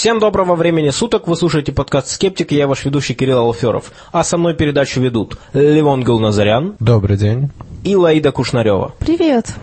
Всем доброго времени суток, вы слушаете подкаст «Скептик», я ваш ведущий Кирилл Алферов. А со мной передачу ведут Левон Гулназарян. Добрый день. И Лаида Кушнарева. Привет.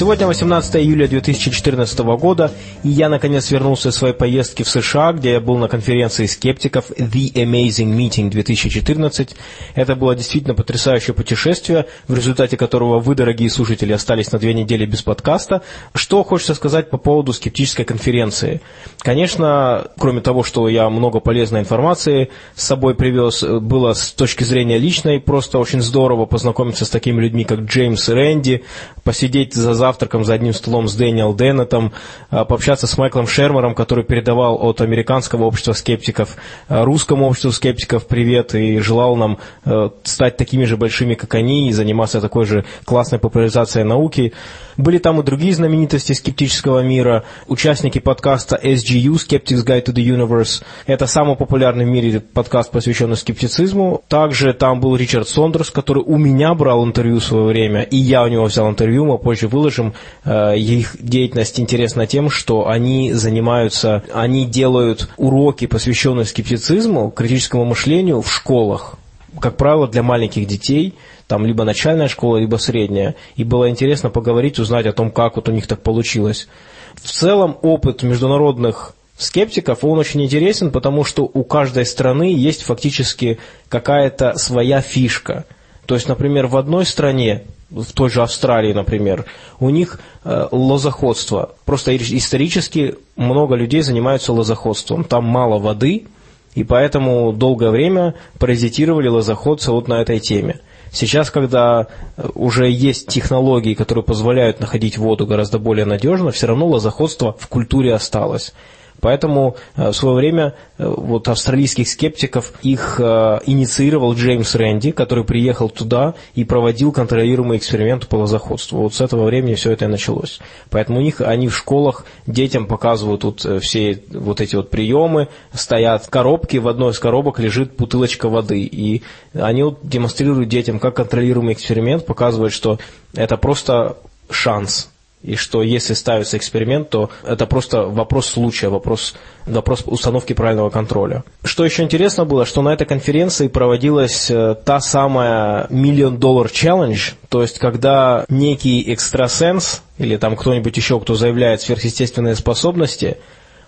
Сегодня 18 июля 2014 года, и я наконец вернулся из своей поездки в США, где я был на конференции скептиков The Amazing Meeting 2014. Это было действительно потрясающее путешествие, в результате которого вы, дорогие слушатели, остались на две недели без подкаста. Что хочется сказать по поводу скептической конференции? Конечно, кроме того, что я много полезной информации с собой привез, было с точки зрения личной просто очень здорово познакомиться с такими людьми, как Джеймс Рэнди, посидеть за завтраком за одним столом с Дэниел Деннетом, а, пообщаться с Майклом Шермером, который передавал от американского общества скептиков а, русскому обществу скептиков привет и желал нам а, стать такими же большими, как они, и заниматься такой же классной популяризацией науки. Были там и другие знаменитости скептического мира, участники подкаста SGU, Skeptics Guide to the Universe. Это самый популярный в мире подкаст, посвященный скептицизму. Также там был Ричард Сондерс, который у меня брал интервью в свое время, и я у него взял интервью, мы позже выложим. Э, их деятельность интересна тем, что они занимаются, они делают уроки, посвященные скептицизму, критическому мышлению в школах как правило, для маленьких детей, там либо начальная школа, либо средняя. И было интересно поговорить, узнать о том, как вот у них так получилось. В целом опыт международных скептиков, он очень интересен, потому что у каждой страны есть фактически какая-то своя фишка. То есть, например, в одной стране, в той же Австралии, например, у них э, лозоходство. Просто исторически много людей занимаются лозоходством. Там мало воды, и поэтому долгое время паразитировали лозоходцы вот на этой теме. Сейчас, когда э, уже есть технологии, которые позволяют находить воду гораздо более надежно, все равно лозоходство в культуре осталось. Поэтому э, в свое время э, вот австралийских скептиков их э, инициировал Джеймс Рэнди, который приехал туда и проводил контролируемый эксперимент по лозоходству. Вот с этого времени все это и началось. Поэтому у них они в школах детям показывают вот все вот эти вот приемы, стоят коробки, в одной из коробок лежит бутылочка воды, и они вот демонстрируют детям, как контролируемый эксперимент, показывают, что это просто шанс, и что если ставится эксперимент, то это просто вопрос случая, вопрос, вопрос установки правильного контроля. Что еще интересно было, что на этой конференции проводилась э, та самая Million Dollar Challenge, то есть когда некий экстрасенс или там кто-нибудь еще, кто заявляет сверхъестественные способности,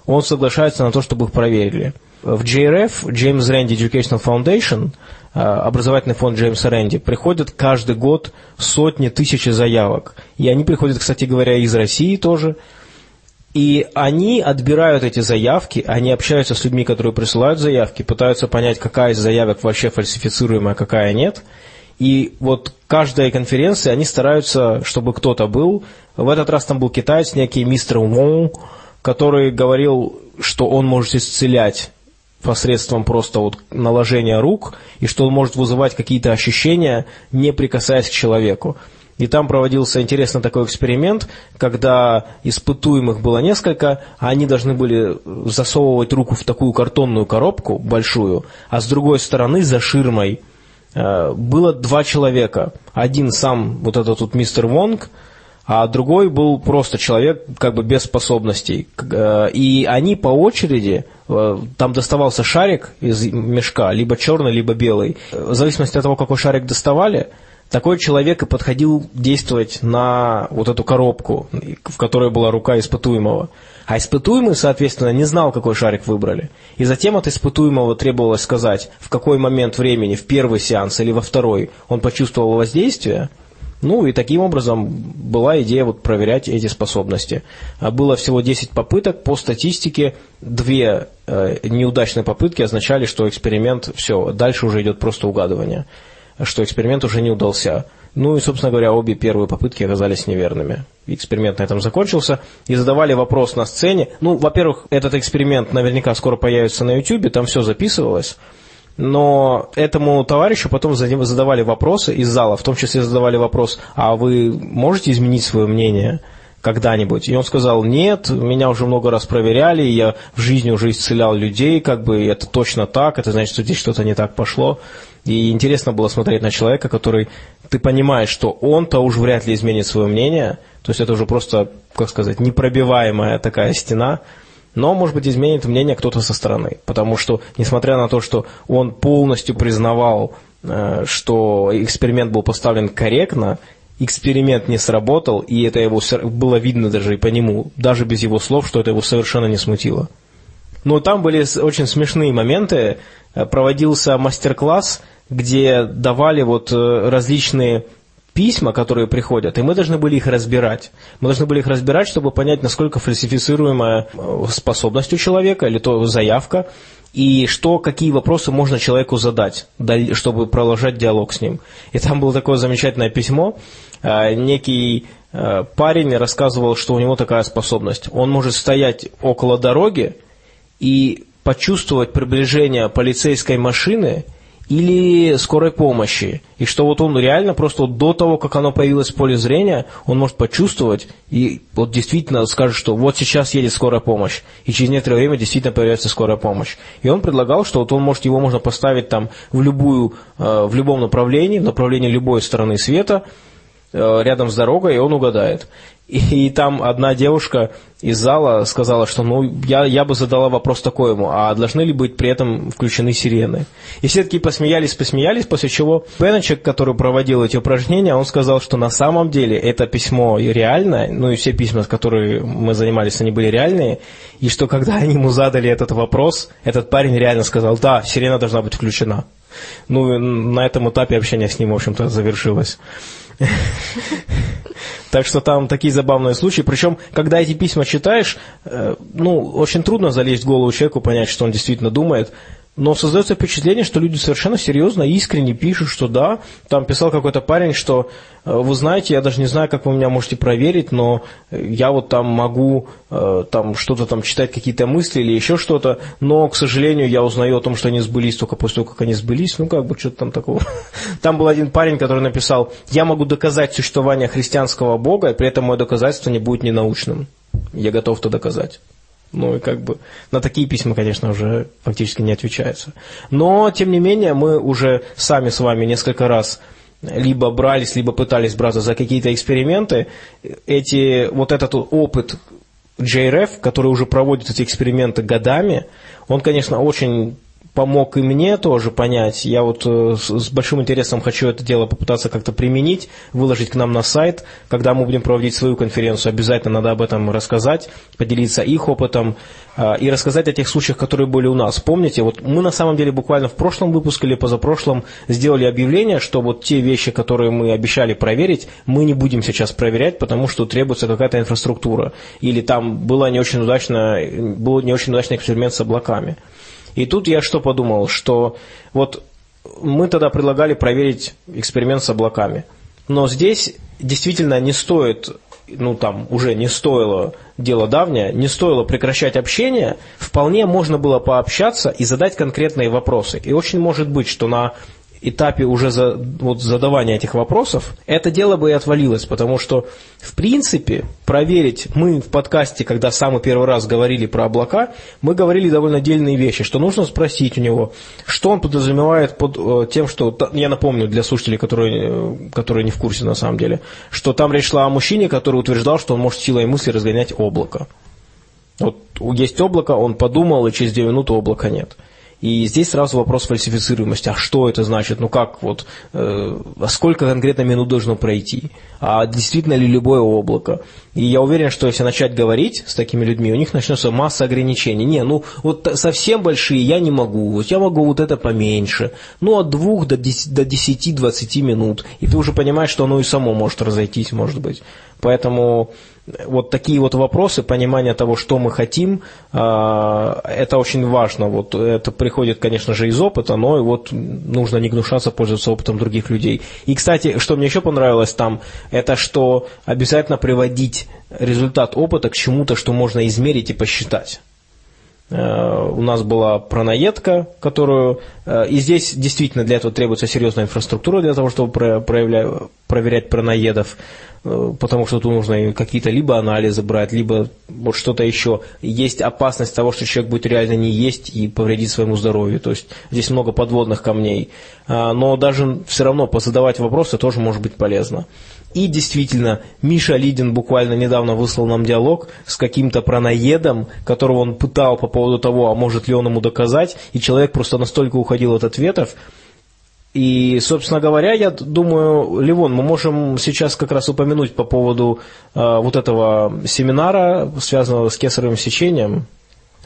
он соглашается на то, чтобы их проверили. В JRF, James Randi Educational Foundation, образовательный фонд Джеймса Рэнди, приходят каждый год сотни тысяч заявок. И они приходят, кстати говоря, из России тоже. И они отбирают эти заявки, они общаются с людьми, которые присылают заявки, пытаются понять, какая из заявок вообще фальсифицируемая, какая нет. И вот каждая конференция, они стараются, чтобы кто-то был. В этот раз там был китаец, некий мистер Вон, который говорил, что он может исцелять посредством просто вот наложения рук, и что он может вызывать какие-то ощущения, не прикасаясь к человеку. И там проводился интересный такой эксперимент, когда испытуемых было несколько, а они должны были засовывать руку в такую картонную коробку большую, а с другой стороны за ширмой э, было два человека. Один сам, вот этот вот мистер Вонг, а другой был просто человек как бы без способностей. Э, и они по очереди, там доставался шарик из мешка, либо черный, либо белый. В зависимости от того, какой шарик доставали, такой человек и подходил действовать на вот эту коробку, в которой была рука испытуемого. А испытуемый, соответственно, не знал, какой шарик выбрали. И затем от испытуемого требовалось сказать, в какой момент времени, в первый сеанс или во второй, он почувствовал воздействие – ну и таким образом была идея вот проверять эти способности. А было всего 10 попыток, по статистике две э, неудачные попытки означали, что эксперимент, все, дальше уже идет просто угадывание, что эксперимент уже не удался. Ну и, собственно говоря, обе первые попытки оказались неверными. Эксперимент на этом закончился. И задавали вопрос на сцене. Ну, во-первых, этот эксперимент наверняка скоро появится на YouTube, там все записывалось но этому товарищу потом задавали вопросы из зала, в том числе задавали вопрос, а вы можете изменить свое мнение когда-нибудь? И он сказал, нет, меня уже много раз проверяли, я в жизни уже исцелял людей, как бы это точно так, это значит, что здесь что-то не так пошло. И интересно было смотреть на человека, который, ты понимаешь, что он-то уж вряд ли изменит свое мнение, то есть это уже просто, как сказать, непробиваемая такая стена, но, может быть, изменит мнение кто-то со стороны. Потому что, несмотря на то, что он полностью признавал, э, что эксперимент был поставлен корректно, эксперимент не сработал, и это его было видно даже и по нему, даже без его слов, что это его совершенно не смутило. Но там были очень смешные моменты. Э, проводился мастер-класс, где давали вот э, различные письма, которые приходят, и мы должны были их разбирать. Мы должны были их разбирать, чтобы понять, насколько фальсифицируемая э, способность у человека или то заявка, и что, какие вопросы можно человеку задать, чтобы продолжать диалог с ним. И там было такое замечательное письмо. Некий парень рассказывал, что у него такая способность. Он может стоять около дороги, и почувствовать приближение полицейской машины или скорой помощи. И что вот он реально просто вот до того, как оно появилось в поле зрения, он может почувствовать и вот действительно скажет, что вот сейчас едет скорая помощь. И через некоторое время действительно появляется скорая помощь. И он предлагал, что вот он может, его можно поставить там в, любую, э, в любом направлении, в направлении любой стороны света, рядом с дорогой, и он угадает. И, и там одна девушка из зала сказала, что ну, я, я бы задала вопрос такой ему, а должны ли быть при этом включены сирены? И все таки посмеялись, посмеялись, после чего Пеночек, который проводил эти упражнения, он сказал, что на самом деле это письмо реальное, ну и все письма, с которыми мы занимались, они были реальные, и что когда они ему задали этот вопрос, этот парень реально сказал, да, сирена должна быть включена. Ну, на этом этапе общение с ним, в общем-то, завершилось. Так что там такие забавные случаи. Причем, когда эти письма читаешь, э, ну, очень трудно залезть в голову человеку, понять, что он действительно думает. Но создается впечатление, что люди совершенно серьезно, искренне пишут, что да, там писал какой-то парень, что э, вы знаете, я даже не знаю, как вы меня можете проверить, но я вот там могу э, там что-то там читать, какие-то мысли или еще что-то, но, к сожалению, я узнаю о том, что они сбылись только после того, как они сбылись, ну как бы что-то там такого. Там был один парень, который написал, я могу доказать существование христианского Бога, и при этом мое доказательство не будет ненаучным. Я готов это доказать. Ну и как бы на такие письма, конечно, уже фактически не отвечается. Но, тем не менее, мы уже сами с вами несколько раз либо брались, либо пытались браться за какие-то эксперименты. Эти, вот этот опыт JRF, который уже проводит эти эксперименты годами, он, конечно, очень помог и мне тоже понять. Я вот э, с большим интересом хочу это дело попытаться как-то применить, выложить к нам на сайт. Когда мы будем проводить свою конференцию, обязательно надо об этом рассказать, поделиться их опытом э, и рассказать о тех случаях, которые были у нас. Помните, вот мы на самом деле буквально в прошлом выпуске или позапрошлом сделали объявление, что вот те вещи, которые мы обещали проверить, мы не будем сейчас проверять, потому что требуется какая-то инфраструктура. Или там было не очень удачно, был не очень удачный эксперимент с облаками. И тут я что подумал, что вот мы тогда предлагали проверить эксперимент с облаками. Но здесь действительно не стоит, ну там уже не стоило, дело давнее, не стоило прекращать общение, вполне можно было пообщаться и задать конкретные вопросы. И очень может быть, что на этапе уже за, вот, задавания этих вопросов, это дело бы и отвалилось, потому что, в принципе, проверить, мы в подкасте, когда самый первый раз говорили про облака, мы говорили довольно дельные вещи, что нужно спросить у него, что он подразумевает под э, тем, что, я напомню для слушателей, которые, э, которые не в курсе на самом деле, что там речь шла о мужчине, который утверждал, что он может силой мысли разгонять облако. Вот есть облако, он подумал, и через две минуты облака нет. И здесь сразу вопрос фальсифицируемости. А что это значит? Ну как вот, э, а сколько конкретно минут должно пройти? А действительно ли любое облако? И я уверен, что если начать говорить с такими людьми, у них начнется масса ограничений. Не, ну вот совсем большие я не могу. Вот я могу вот это поменьше. Ну от двух до 10-20 минут. И ты уже понимаешь, что оно и само может разойтись, может быть. Поэтому вот такие вот вопросы, понимание того, что мы хотим, а, это очень важно. Вот это приходит, конечно же, из опыта, но и вот нужно не гнушаться пользоваться опытом других людей. И, кстати, что мне еще понравилось там, это что обязательно приводить результат опыта к чему-то, что можно измерить и посчитать. Э, у нас была пронаедка, которую... Э, и здесь действительно для этого требуется серьезная инфраструктура для того, чтобы проявлять, проверять праноедов, э, потому что тут нужно какие-то либо анализы брать, либо вот что-то еще. Есть опасность того, что человек будет реально не есть и повредить своему здоровью. То есть здесь много подводных камней. Но даже все равно позадавать вопросы тоже может быть полезно. И действительно, Миша Лидин буквально недавно выслал нам диалог с каким-то праноедом, которого он пытал по поводу того, а может ли он ему доказать, и человек просто настолько уходил от ответов. И, собственно говоря, я думаю, Ливон, мы можем сейчас как раз упомянуть по поводу э, вот этого семинара, связанного с кесаревым сечением.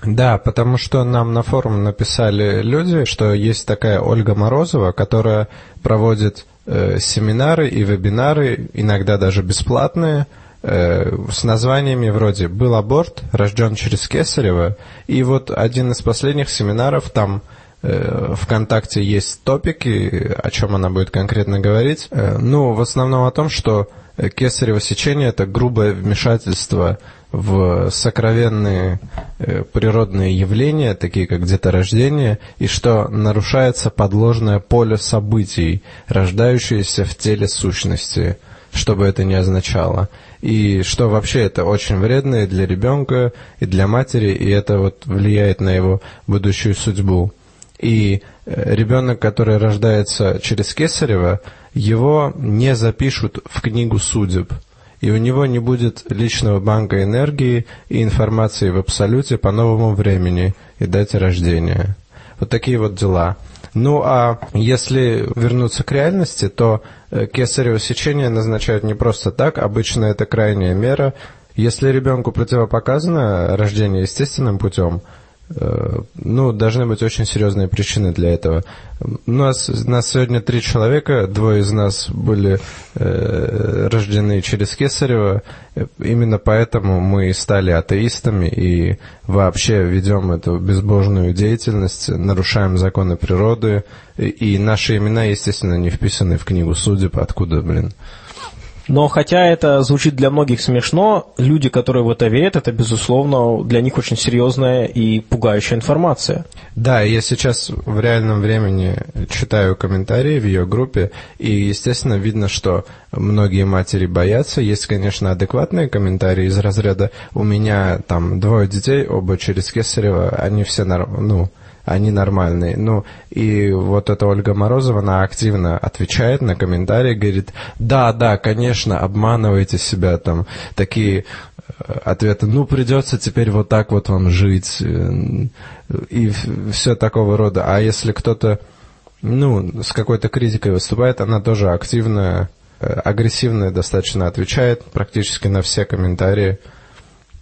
Да, потому что нам на форум написали люди, что есть такая Ольга Морозова, которая проводит э, семинары и вебинары, иногда даже бесплатные, э, с названиями вроде «Был аборт, рожден через Кесарева». И вот один из последних семинаров, там э, ВКонтакте есть топики, о чем она будет конкретно говорить. Э, ну, в основном о том, что кесарево сечение – это грубое вмешательство в сокровенные э, природные явления, такие как деторождение, и что нарушается подложное поле событий, рождающееся в теле сущности, что бы это ни означало. И что вообще это очень вредно и для ребенка, и для матери, и это вот влияет на его будущую судьбу. И э, ребенок, который рождается через Кесарева, его не запишут в книгу судеб – и у него не будет личного банка энергии и информации в абсолюте по новому времени и дате рождения. Вот такие вот дела. Ну а если вернуться к реальности, то э, кесарево сечение назначают не просто так, обычно это крайняя мера. Если ребенку противопоказано рождение естественным путем, ну, должны быть очень серьезные причины для этого. У нас, нас сегодня три человека, двое из нас были э, рождены через Кесарева, именно поэтому мы стали атеистами и вообще ведем эту безбожную деятельность, нарушаем законы природы, и, и наши имена, естественно, не вписаны в книгу судеб, откуда, блин, но хотя это звучит для многих смешно, люди, которые в это верят, это, безусловно, для них очень серьезная и пугающая информация. Да, я сейчас в реальном времени читаю комментарии в ее группе, и, естественно, видно, что многие матери боятся. Есть, конечно, адекватные комментарии из разряда «У меня там двое детей, оба через Кесарева, они все, ну, они нормальные. Ну, и вот эта Ольга Морозова, она активно отвечает на комментарии, говорит, да, да, конечно, обманывайте себя, там, такие э, ответы, ну, придется теперь вот так вот вам жить, э, и все такого рода. А если кто-то, ну, с какой-то критикой выступает, она тоже активно, э, агрессивно достаточно отвечает практически на все комментарии.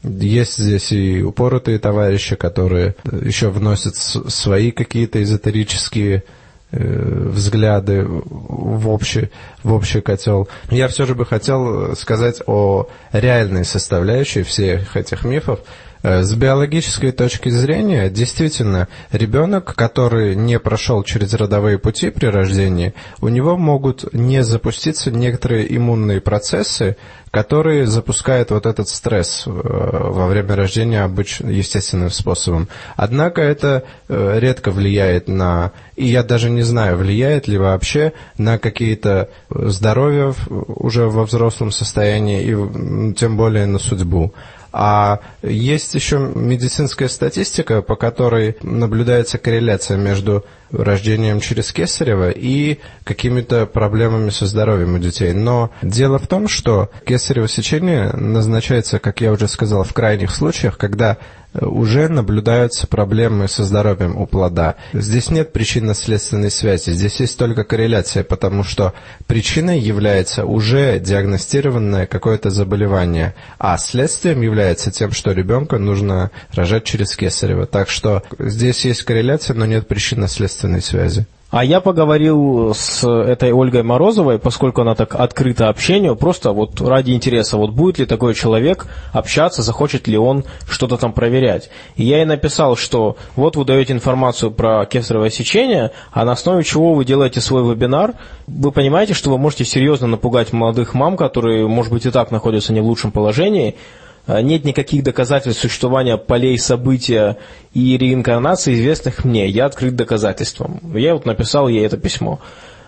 Есть здесь и упоротые товарищи, которые еще вносят свои какие-то эзотерические э, взгляды в общий, в общий котел. Я все же бы хотел сказать о реальной составляющей всех этих мифов, Э, с биологической точки зрения, действительно, ребенок, который не прошел через родовые пути при рождении, у него могут не запуститься некоторые иммунные процессы, которые запускают вот этот стресс э, во время рождения обычным естественным способом. Однако это э, редко влияет на, и я даже не знаю, влияет ли вообще на какие-то здоровье уже во взрослом состоянии и тем более на судьбу. А есть еще медицинская статистика, по которой наблюдается корреляция между рождением через кесарево и какими-то проблемами со здоровьем у детей. Но дело в том, что кесарево сечение назначается, как я уже сказал, в крайних случаях, когда э, уже наблюдаются проблемы со здоровьем у плода. Здесь нет причинно-следственной связи, здесь есть только корреляция, потому что причиной является уже диагностированное какое-то заболевание, а следствием является тем, что ребенка нужно рожать через кесарево. Так что здесь есть корреляция, но нет причинно-следственной родственной связи. А я поговорил с этой Ольгой Морозовой, поскольку она так открыта общению, просто вот ради интереса, вот будет ли такой человек общаться, захочет ли он что-то там проверять. И я ей написал, что вот вы даете информацию про кесарево сечение, а на основе чего вы делаете свой вебинар, вы понимаете, что вы можете серьезно напугать молодых мам, которые, может быть, и так находятся не в лучшем положении, нет никаких доказательств существования полей события и реинкарнации, известных мне. Я открыт доказательствам. Я вот написал ей это письмо.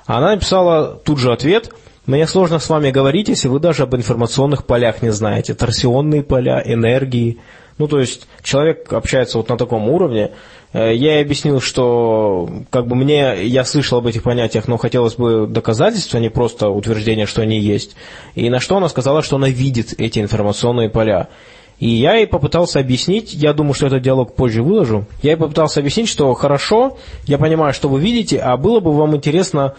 Она написала тут же ответ, Мне сложно с вами говорить, если вы даже об информационных полях не знаете. Торсионные поля, энергии. Ну, то есть человек общается вот на таком уровне. Э, я ей объяснил, что как бы мне, я слышал об этих понятиях, но хотелось бы доказательств, а не просто утверждение, что они есть. И на что она сказала, что она видит эти информационные поля. И я ей попытался объяснить, я думаю, что этот диалог позже выложу, я ей попытался объяснить, что хорошо, я понимаю, что вы видите, а было бы вам интересно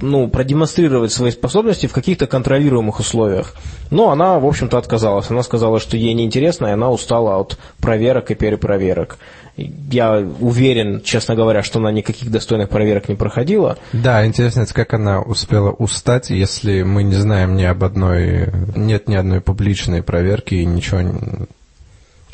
ну, продемонстрировать свои способности в каких-то контролируемых условиях. Но она, в общем-то, отказалась. Она сказала, что ей неинтересно, и она устала от проверок и перепроверок. Я уверен, честно говоря, что она никаких достойных проверок не проходила. Да, интересно, как она успела устать, если мы не знаем ни об одной, нет ни одной публичной проверки и ничего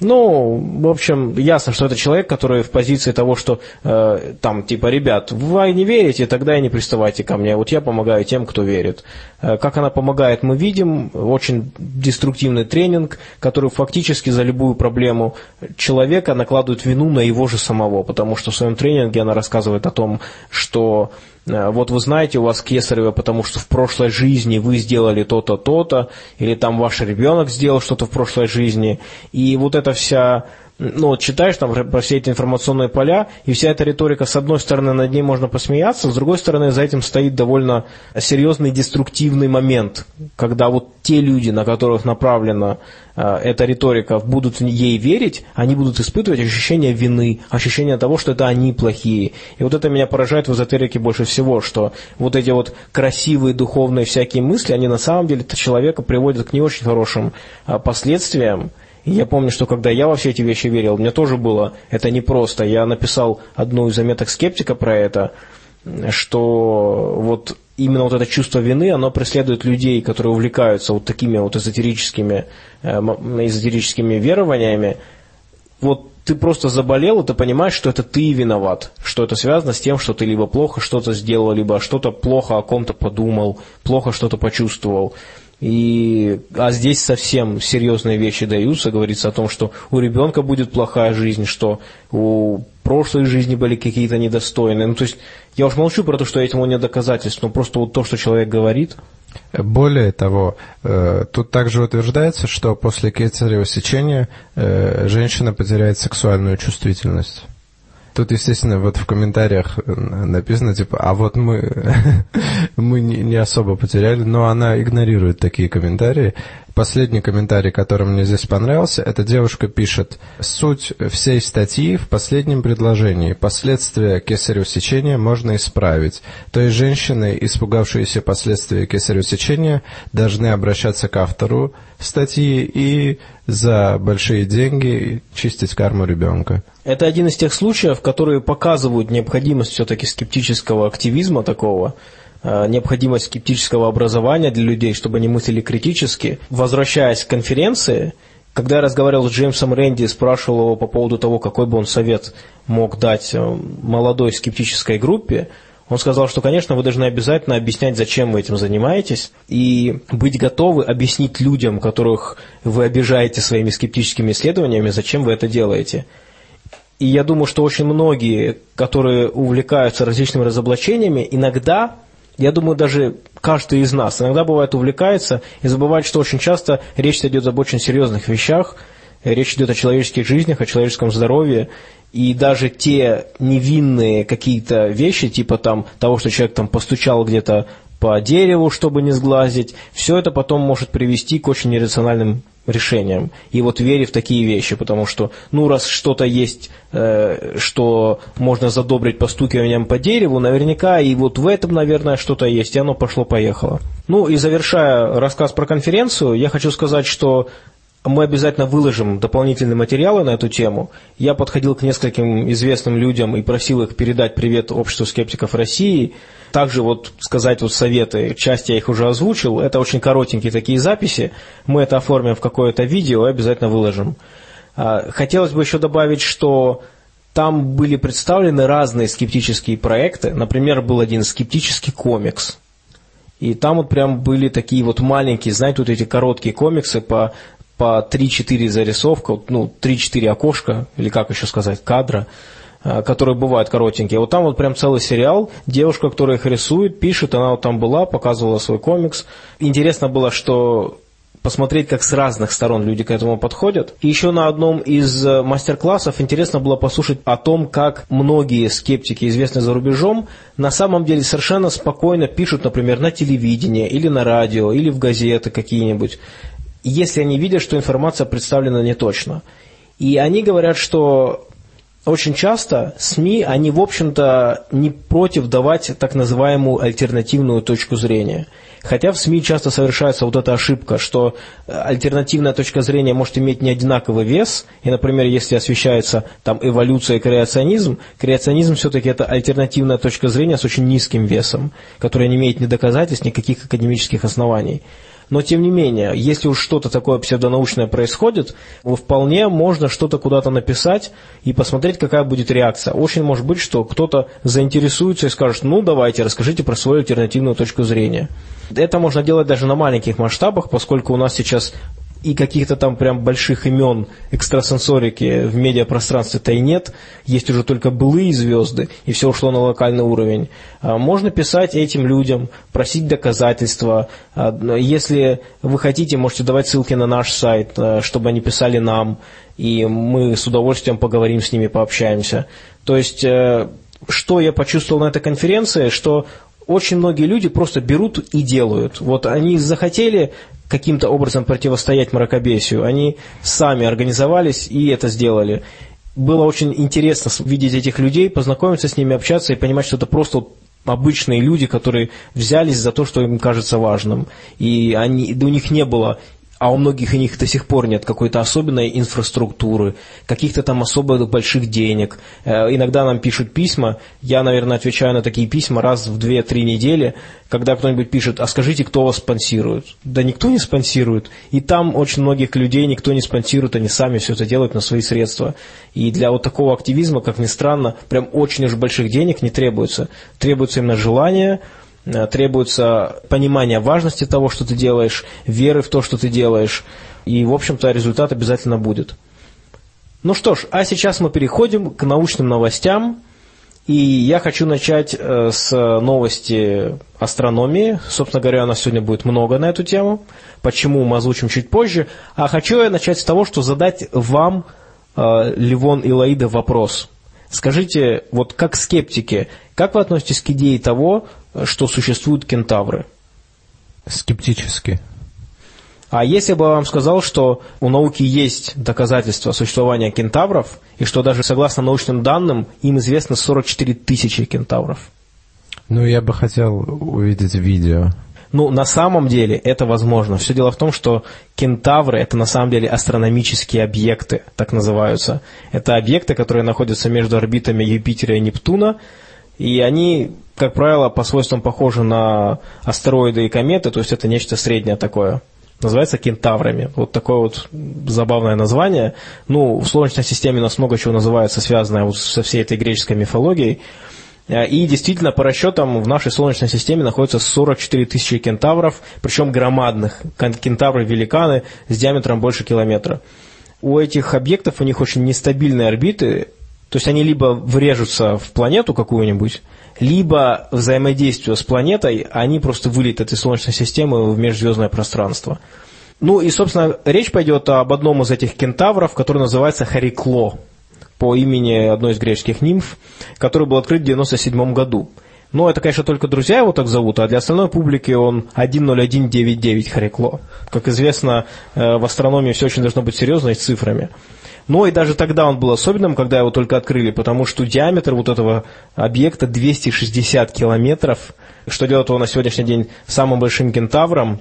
ну, в общем, ясно, что это человек, который в позиции того, что э, там, типа, ребят, вы не верите, тогда и не приставайте ко мне. Вот я помогаю тем, кто верит. Э, как она помогает, мы видим. Очень деструктивный тренинг, который фактически за любую проблему человека накладывает вину на его же самого, потому что в своем тренинге она рассказывает о том, что вот вы знаете, у вас кесарево, потому что в прошлой жизни вы сделали то-то, то-то, или там ваш ребенок сделал что-то в прошлой жизни, и вот эта вся ну, вот читаешь там про все эти информационные поля, и вся эта риторика, с одной стороны, над ней можно посмеяться, с другой стороны, за этим стоит довольно серьезный деструктивный момент, когда вот те люди, на которых направлена э, эта риторика, будут ей верить, они будут испытывать ощущение вины, ощущение того, что это они плохие. И вот это меня поражает в эзотерике больше всего, что вот эти вот красивые духовные всякие мысли, они на самом деле человека приводят к не очень хорошим э, последствиям, я помню, что когда я во все эти вещи верил, мне тоже было это непросто. Я написал одну из заметок скептика про это, что вот именно вот это чувство вины, оно преследует людей, которые увлекаются вот такими вот эзотерическими, э, эзотерическими верованиями. Вот ты просто заболел, и ты понимаешь, что это ты виноват, что это связано с тем, что ты либо плохо что-то сделал, либо что-то плохо о ком-то подумал, плохо что-то почувствовал. И, а здесь совсем серьезные вещи даются, говорится о том, что у ребенка будет плохая жизнь, что у прошлой жизни были какие-то недостойные. Ну, то есть, я уж молчу про то, что этому нет доказательств, но просто вот то, что человек говорит. Более того, э, тут также утверждается, что после кесарево сечения э, женщина потеряет сексуальную чувствительность. Тут, естественно, вот в комментариях э, написано, типа, а вот мы, мы не, особо потеряли, но она игнорирует такие комментарии. Последний комментарий, который мне здесь понравился, эта девушка пишет, суть всей статьи в последнем предложении. Последствия кесарево сечения можно исправить. То есть женщины, испугавшиеся последствия кесарево сечения, должны обращаться к автору статьи и за большие деньги чистить карму ребенка. Это один из тех случаев, которые показывают необходимость все-таки скептического активизма такого, Э, необходимость скептического образования для людей, чтобы они мыслили критически. Возвращаясь к конференции, когда я разговаривал с Джеймсом Рэнди, спрашивал его по поводу того, какой бы он совет мог дать э, молодой скептической группе, он сказал, что, конечно, вы должны обязательно объяснять, зачем вы этим занимаетесь, и быть готовы объяснить людям, которых вы обижаете своими скептическими исследованиями, зачем вы это делаете. И я думаю, что очень многие, которые увлекаются различными разоблачениями, иногда я думаю, даже каждый из нас иногда бывает увлекается и забывает, что очень часто речь идет об очень серьезных вещах, речь идет о человеческих жизнях, о человеческом здоровье, и даже те невинные какие-то вещи, типа там того, что человек там постучал где-то по дереву, чтобы не сглазить, все это потом может привести к очень иррациональным решениям. И вот вере в такие вещи, потому что, ну, раз что-то есть, э, что можно задобрить постукиванием по дереву, наверняка и вот в этом, наверное, что-то есть, и оно пошло-поехало. Ну, и завершая рассказ про конференцию, я хочу сказать, что мы обязательно выложим дополнительные материалы на эту тему. Я подходил к нескольким известным людям и просил их передать привет обществу скептиков России. Также вот сказать вот советы, часть я их уже озвучил. Это очень коротенькие такие записи. Мы это оформим в какое-то видео и обязательно выложим. А, хотелось бы еще добавить, что там были представлены разные скептические проекты. Например, был один скептический комикс. И там вот прям были такие вот маленькие, знаете, вот эти короткие комиксы по по 3-4 зарисовка, ну, 3-4 окошка, или как еще сказать, кадра, э, которые бывают коротенькие. Вот там вот прям целый сериал, девушка, которая их рисует, пишет, она вот там была, показывала свой комикс. Интересно было, что посмотреть, как с разных сторон люди к этому подходят. И еще на одном из э, мастер-классов интересно было послушать о том, как многие скептики, известные за рубежом, на самом деле совершенно спокойно пишут, например, на телевидении или на радио, или в газеты какие-нибудь, если они видят, что информация представлена неточно. И они говорят, что очень часто СМИ, они, в общем-то, не против давать так называемую альтернативную точку зрения – Хотя в СМИ часто совершается вот эта ошибка, что э, альтернативная точка зрения может иметь не одинаковый вес, и, например, если освещается там эволюция и креационизм, креационизм все-таки это альтернативная точка зрения с очень низким весом, которая не имеет ни доказательств, никаких академических оснований. Но, тем не менее, если уж что-то такое псевдонаучное происходит, вполне можно что-то куда-то написать и посмотреть, какая будет реакция. Очень может быть, что кто-то заинтересуется и скажет, ну, давайте, расскажите про свою альтернативную точку зрения. Это можно делать даже на маленьких масштабах, поскольку у нас сейчас и каких-то там прям больших имен экстрасенсорики в медиапространстве-то и нет, есть уже только былые звезды, и все ушло на локальный уровень. А, можно писать этим людям, просить доказательства. А, если вы хотите, можете давать ссылки на наш сайт, а, чтобы они писали нам, и мы с удовольствием поговорим с ними, пообщаемся. То есть, э, что я почувствовал на этой конференции, что очень многие люди просто берут и делают. Вот они захотели каким-то образом противостоять мракобесию, они сами организовались и это сделали. Было очень интересно видеть этих людей, познакомиться с ними, общаться и понимать, что это просто обычные люди, которые взялись за то, что им кажется важным. И они, у них не было а у многих из них до сих пор нет какой-то особенной инфраструктуры, каких-то там особо больших денег. Э, иногда нам пишут письма, я, наверное, отвечаю на такие письма раз в 2-3 недели, когда кто-нибудь пишет, а скажите, кто вас спонсирует? Да никто не спонсирует. И там очень многих людей никто не спонсирует, они сами все это делают на свои средства. И для вот такого активизма, как ни странно, прям очень уж больших денег не требуется. Требуется именно желание, требуется понимание важности того, что ты делаешь, веры в то, что ты делаешь, и, в общем-то, результат обязательно будет. Ну что ж, а сейчас мы переходим к научным новостям, и я хочу начать э, с новости астрономии. Собственно говоря, у нас сегодня будет много на эту тему. Почему мы озвучим чуть позже. А хочу я начать с того, что задать вам, э, Ливон и Лаида, вопрос. Скажите, вот как скептики, как вы относитесь к идее того, что существуют кентавры? Скептически. А если бы я вам сказал, что у науки есть доказательства существования кентавров, и что даже согласно научным данным им известно 44 тысячи кентавров? Ну, я бы хотел увидеть видео. Ну, на самом деле это возможно. Все дело в том, что кентавры – это на самом деле астрономические объекты, так называются. Это объекты, которые находятся между орбитами Юпитера и Нептуна, и они, как правило, по свойствам похожи на астероиды и кометы, то есть это нечто среднее такое. Называется кентаврами. Вот такое вот забавное название. Ну, в Солнечной системе у нас много чего называется, связанное вот со всей этой греческой мифологией. Э, и действительно, по расчетам, в нашей Солнечной системе находится 44 тысячи кентавров, причем громадных. Кентавры-великаны с диаметром больше километра. У этих объектов у них очень нестабильные орбиты, то есть они либо врежутся в планету какую-нибудь, либо взаимодействуя с планетой, они просто вылетят из Солнечной системы в межзвездное пространство. Ну и, собственно, речь пойдет об одном из этих кентавров, который называется Харикло по имени одной из греческих нимф, который был открыт в 1997 году. Но это, конечно, только друзья его так зовут, а для остальной публики он 10199 Харикло. Как известно, э, в астрономии все очень должно быть серьезно и с цифрами. Но и даже тогда он был особенным, когда его только открыли, потому что диаметр вот этого объекта 260 километров, что делает его на сегодняшний день самым большим кентавром.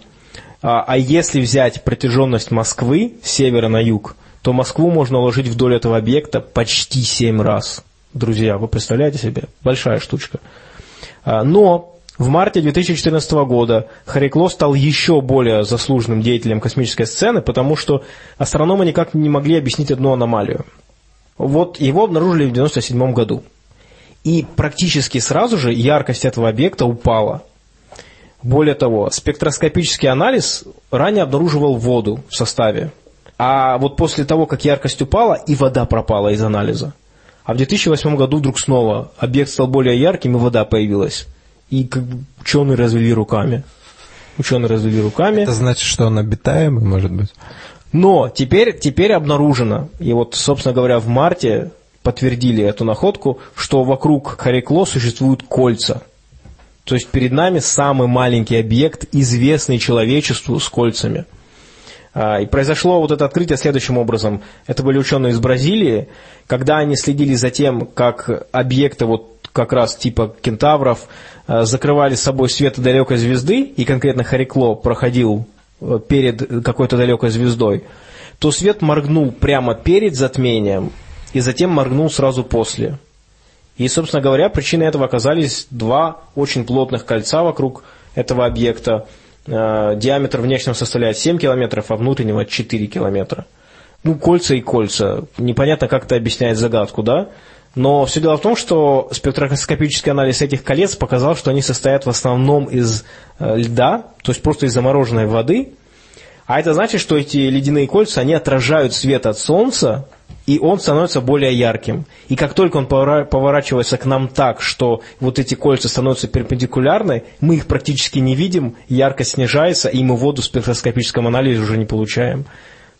А, а если взять протяженность Москвы с севера на юг, то Москву можно уложить вдоль этого объекта почти 7 раз. Друзья, вы представляете себе? Большая штучка. А, но в марте 2014 года Харикло стал еще более заслуженным деятелем космической сцены, потому что астрономы никак не могли объяснить одну аномалию. Вот его обнаружили в 1997 году. И практически сразу же яркость этого объекта упала. Более того, спектроскопический анализ ранее обнаруживал воду в составе. А вот после того, как яркость упала, и вода пропала из анализа. А в 2008 году вдруг снова объект стал более ярким, и вода появилась. И как бы ученые развели руками. Ученые развели руками. Это значит, что он обитаемый, может быть? Но теперь, теперь обнаружено, и вот, собственно говоря, в марте подтвердили эту находку, что вокруг Харикло существуют кольца. То есть перед нами самый маленький объект, известный человечеству с кольцами. А, и произошло вот это открытие следующим образом. Это были ученые из Бразилии, когда они следили за тем, как объекты вот как раз типа кентавров а, закрывали с собой свет далекой звезды, и конкретно Харикло проходил э, перед какой-то далекой звездой, то свет моргнул прямо перед затмением, и затем моргнул сразу после. И, собственно говоря, причиной этого оказались два очень плотных кольца вокруг этого объекта. Э, диаметр внешнего составляет 7 километров, а внутреннего 4 километра. Ну, кольца и кольца. Непонятно, как это объясняет загадку, да? Но все дело в том, что спектроскопический анализ этих колец показал, что они состоят в основном из э, льда, то есть просто из замороженной воды. А это значит, что эти ледяные кольца, они отражают свет от Солнца, и он становится более ярким. И как только он поворачивается к нам так, что вот эти кольца становятся перпендикулярны, мы их практически не видим, яркость снижается, и мы воду в спектроскопическом анализе уже не получаем.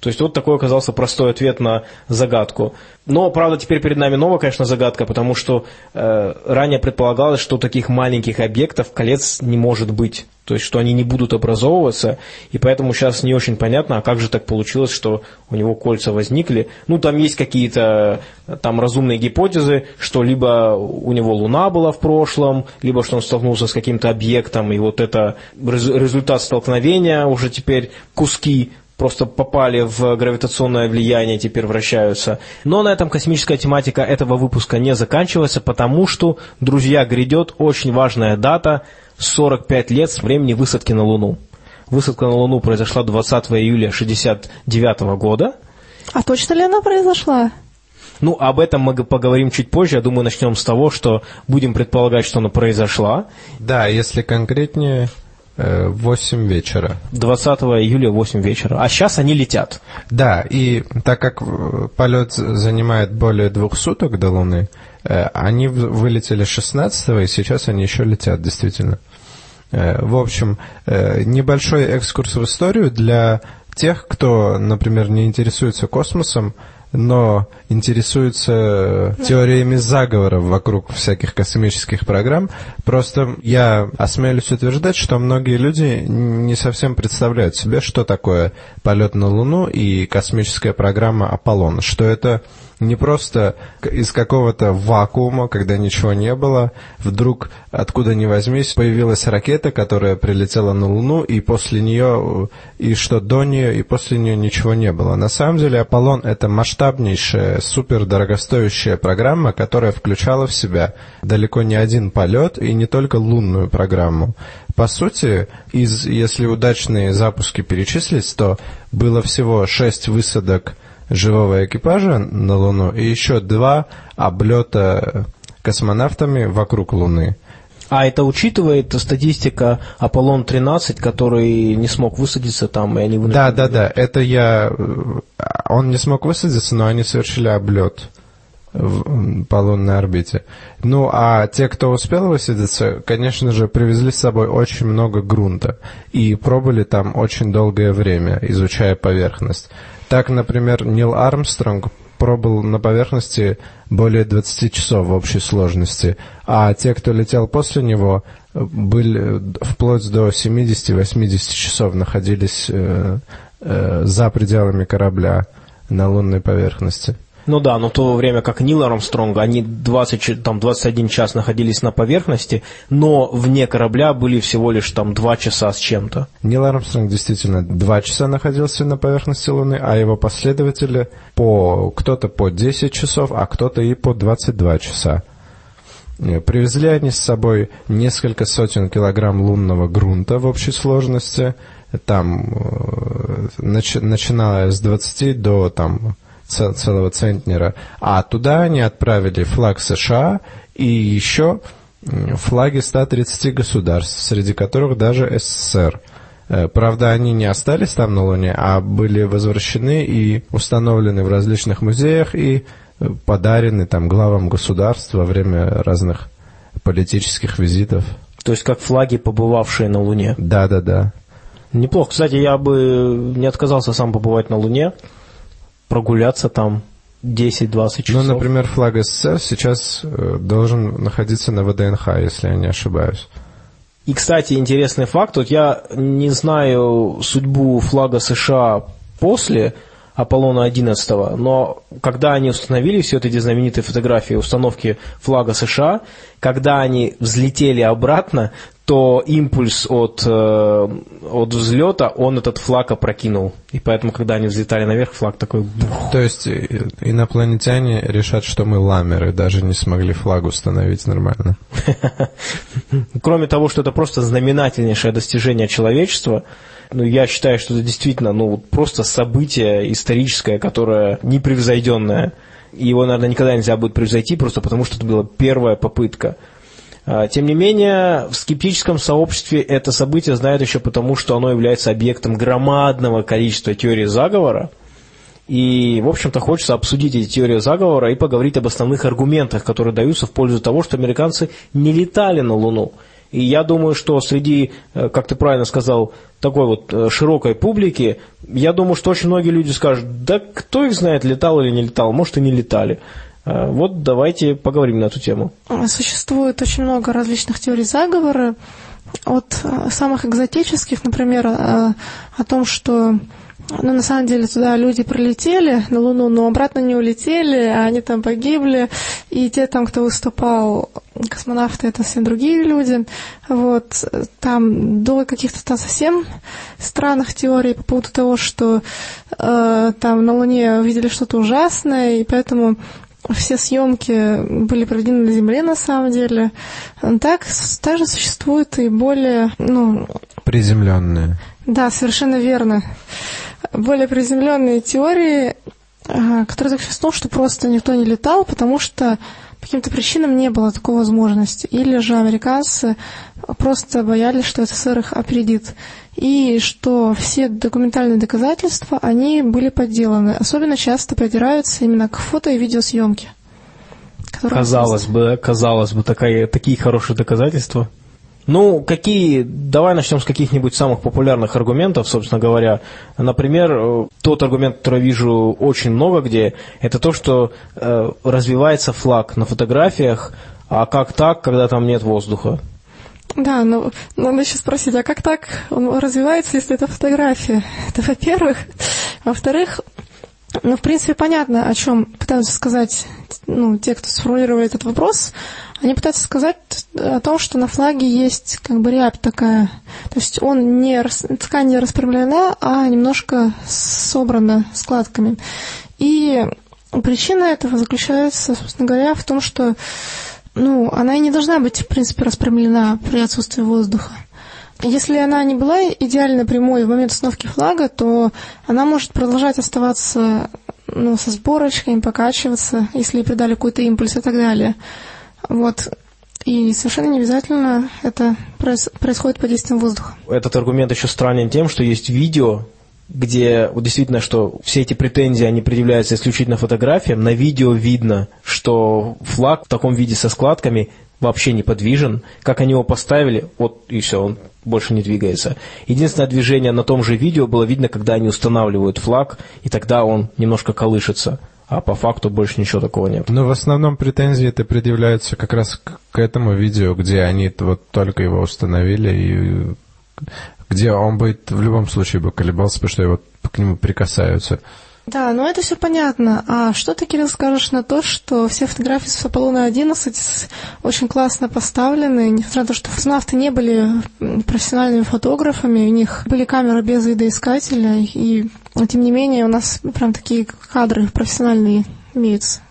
То есть вот такой оказался простой ответ на загадку. Но, правда, теперь перед нами новая, конечно, загадка, потому что э, ранее предполагалось, что таких маленьких объектов колец не может быть. То есть, что они не будут образовываться, и поэтому сейчас не очень понятно, а как же так получилось, что у него кольца возникли. Ну, там есть какие-то там разумные гипотезы, что либо у него Луна была в прошлом, либо что он столкнулся с каким-то объектом, и вот это результат столкновения, уже теперь куски просто попали в гравитационное влияние, теперь вращаются. Но на этом космическая тематика этого выпуска не заканчивается, потому что, друзья, грядет очень важная дата – 45 лет с времени высадки на Луну. Высадка на Луну произошла 20 июля 1969 года. А точно ли она произошла? Ну, об этом мы поговорим чуть позже. Я думаю, начнем с того, что будем предполагать, что она произошла. Да, если конкретнее, 8 вечера. 20 июля 8 вечера. А сейчас они летят. Да, и так как полет занимает более двух суток до Луны, э, они вылетели 16 и сейчас они еще летят, действительно. Э, в общем, э, небольшой экскурс в историю для тех, кто, например, не интересуется космосом, но интересуется теориями заговоров вокруг всяких космических программ. Просто я осмелюсь утверждать, что многие люди не совсем представляют себе, что такое полет на Луну и космическая программа Аполлон. Что это не просто из какого-то вакуума, когда ничего не было, вдруг откуда ни возьмись появилась ракета, которая прилетела на Луну, и после нее, и что до нее, и после нее ничего не было. На самом деле Аполлон это масштабнейшая, супер дорогостоящая программа, которая включала в себя далеко не один полет и не только лунную программу. По сути, из, если удачные запуски перечислить, то было всего шесть высадок живого экипажа на Луну и еще два облета космонавтами вокруг Луны. А это учитывает статистика Аполлон-13, который не смог высадиться там, и они вынуждены... Да, да, да, это я... Он не смог высадиться, но они совершили облет в, по лунной орбите. Ну, а те, кто успел высадиться, конечно же, привезли с собой очень много грунта и пробыли там очень долгое время, изучая поверхность. Так, например, Нил Армстронг пробыл на поверхности более 20 часов в общей сложности, а те, кто летел после него, были вплоть до 70-80 часов находились э, э, за пределами корабля на лунной поверхности. Ну да, но то время как Нил Армстронг, они 20, там, 21 час находились на поверхности, но вне корабля были всего лишь там 2 часа с чем-то. Нил Армстронг действительно 2 часа находился на поверхности Луны, а его последователи по кто-то по 10 часов, а кто-то и по 22 часа. Э, привезли они с собой несколько сотен килограмм лунного грунта в общей сложности, там, э, начи, начиная с 20 до там, целого центнера, а туда они отправили флаг США и еще флаги 130 государств, среди которых даже СССР. Э, правда, они не остались там на Луне, а были возвращены и установлены в различных музеях и подарены там главам государств во время разных политических визитов. То есть как флаги, побывавшие на Луне. Да, да, да. Неплохо. Кстати, я бы не отказался сам побывать на Луне, прогуляться там 10-20 часов. Ну, например, флаг СССР сейчас э, должен находиться на ВДНХ, если я не ошибаюсь. И, кстати, интересный факт, вот я не знаю судьбу флага США после Аполлона 11, но когда они установили все эти знаменитые фотографии установки флага США, когда они взлетели обратно, то импульс от, э, от взлета, он этот флаг опрокинул. И поэтому, когда они взлетали наверх, флаг такой... Бух. То есть э, инопланетяне решат, что мы ламеры, даже не смогли флаг установить нормально. Кроме того, что это просто знаменательнейшее достижение человечества, ну, я считаю, что это действительно, ну, просто событие историческое, которое непревзойденное. И его, наверное, никогда нельзя будет превзойти, просто потому что это была первая попытка. А, тем не менее, в скептическом сообществе это событие знают еще потому, что оно является объектом громадного количества теорий заговора. И, в общем-то, хочется обсудить эти теории заговора и поговорить об основных аргументах, которые даются в пользу того, что американцы не летали на Луну. И я думаю, что среди, э, как ты правильно сказал, такой вот э, широкой публики, я думаю, что очень многие люди скажут, да кто их знает, летал или не летал, может и не летали. Э, вот давайте поговорим на эту тему. Существует очень много различных теорий заговора. От самых экзотических, например, о том, что ну, на самом деле туда люди прилетели на Луну, но обратно не улетели, а они там погибли. И те там, кто выступал, космонавты, это все другие люди. Вот. Там до каких-то там совсем странных теорий по поводу того, что э, там на Луне увидели что-то ужасное, и поэтому все съемки были проведены на Земле на самом деле. Так также существуют и более, ну... Приземленные. Да, совершенно верно более приземленные теории, которые заключаются в том, что просто никто не летал, потому что по каким-то причинам не было такой возможности. Или же американцы просто боялись, что СССР их опередит. И что все документальные доказательства, они были подделаны. Особенно часто придираются именно к фото- и видеосъемке. Казалось бы, казалось бы, такая, такие хорошие доказательства. Ну, какие, давай начнем с каких-нибудь самых популярных аргументов, собственно говоря. Например, э, тот аргумент, который вижу очень много где, это то, что э, развивается флаг на фотографиях, а как так, когда там нет воздуха? Да, но надо еще спросить, а как так он развивается, если это фотография? Это во-первых. Во-вторых, ну, в принципе, понятно, о чем пытаются сказать ну, те, кто сформулировали этот вопрос. Они пытаются сказать о том, что на флаге есть как бы рябь такая. То есть он не, ткань не распрямлена, а немножко собрана складками. И причина этого заключается, собственно говоря, в том, что ну, она и не должна быть, в принципе, распрямлена при отсутствии воздуха. Если она не была идеально прямой в момент установки флага, то она может продолжать оставаться ну, со сборочками, покачиваться, если придали какой-то импульс и так далее. Вот. И совершенно не обязательно это происходит под действием воздуха. Этот аргумент еще странен тем, что есть видео, где вот действительно, что все эти претензии, они предъявляются исключительно фотографиям. На видео видно, что флаг в таком виде со складками вообще неподвижен. Как они его поставили, вот и все, он больше не двигается. Единственное движение на том же видео было видно, когда они устанавливают флаг, и тогда он немножко колышется а по факту больше ничего такого нет. Но в основном претензии это предъявляются как раз к, этому видео, где они вот только его установили, и где он будет в любом случае бы колебался, потому что его к нему прикасаются. Да, ну это все понятно. А что ты, Кирилл, скажешь на то, что все фотографии с Аполлона 11 очень классно поставлены, несмотря на то, что космонавты не были профессиональными фотографами, у них были камеры без видоискателя, и тем не менее у нас прям такие кадры профессиональные имеются.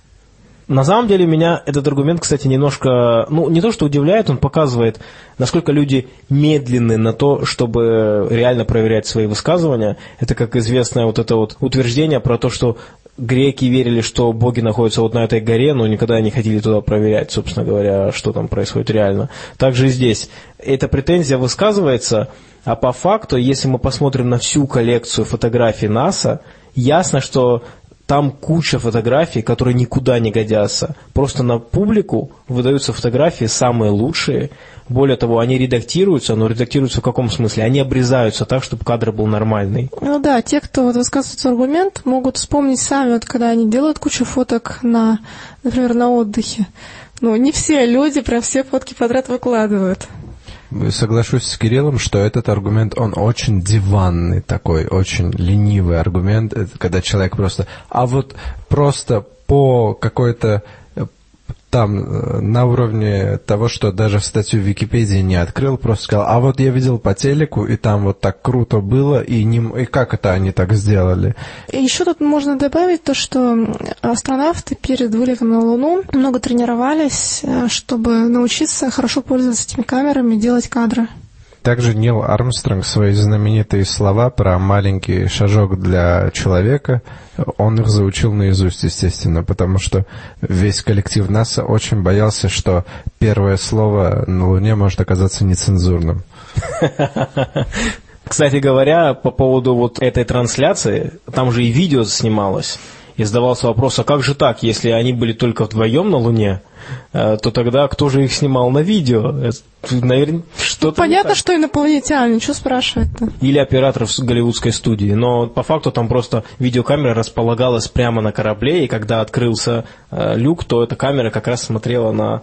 На самом деле меня этот аргумент, кстати, немножко, ну, не то что удивляет, он показывает, насколько люди медленны на то, чтобы реально проверять свои высказывания. Это, как известное вот это вот утверждение про то, что греки верили, что боги находятся вот на этой горе, но никогда не хотели туда проверять, собственно говоря, что там происходит реально. Также и здесь. Эта претензия высказывается, а по факту, если мы посмотрим на всю коллекцию фотографий НАСА, ясно, что там куча фотографий, которые никуда не годятся. Просто на публику выдаются фотографии самые лучшие. Более того, они редактируются, но редактируются в каком смысле? Они обрезаются так, чтобы кадр был нормальный. Ну да, те, кто вот высказывается аргумент, могут вспомнить сами, вот когда они делают кучу фоток на, например, на отдыхе. Ну, не все люди прям все фотки подряд выкладывают. Соглашусь с Кириллом, что этот аргумент, он очень диванный такой, очень ленивый аргумент, это когда человек просто... А вот просто по какой-то там э, на уровне того, что даже статью в Википедии не открыл, просто сказал, а вот я видел по телеку, и там вот так круто было, и, не, и как это они так сделали? Еще тут можно добавить то, что астронавты перед вылетом на Луну много тренировались, э, чтобы научиться хорошо пользоваться этими камерами, делать кадры. Также Нил Армстронг свои знаменитые слова про маленький шажок для человека, он их заучил наизусть, естественно, потому что весь коллектив НАСА очень боялся, что первое слово на Луне может оказаться нецензурным. Кстати говоря, по поводу вот этой трансляции, там же и видео снималось. И задавался вопрос, а как же так, если они были только вдвоем на Луне, э, то тогда кто же их снимал на видео? Наверное, что-то ну, понятно, что инопланетяне, что спрашивать-то? Или оператор в голливудской студии. Но по факту там просто видеокамера располагалась прямо на корабле, и когда открылся э, люк, то эта камера как раз смотрела на Э,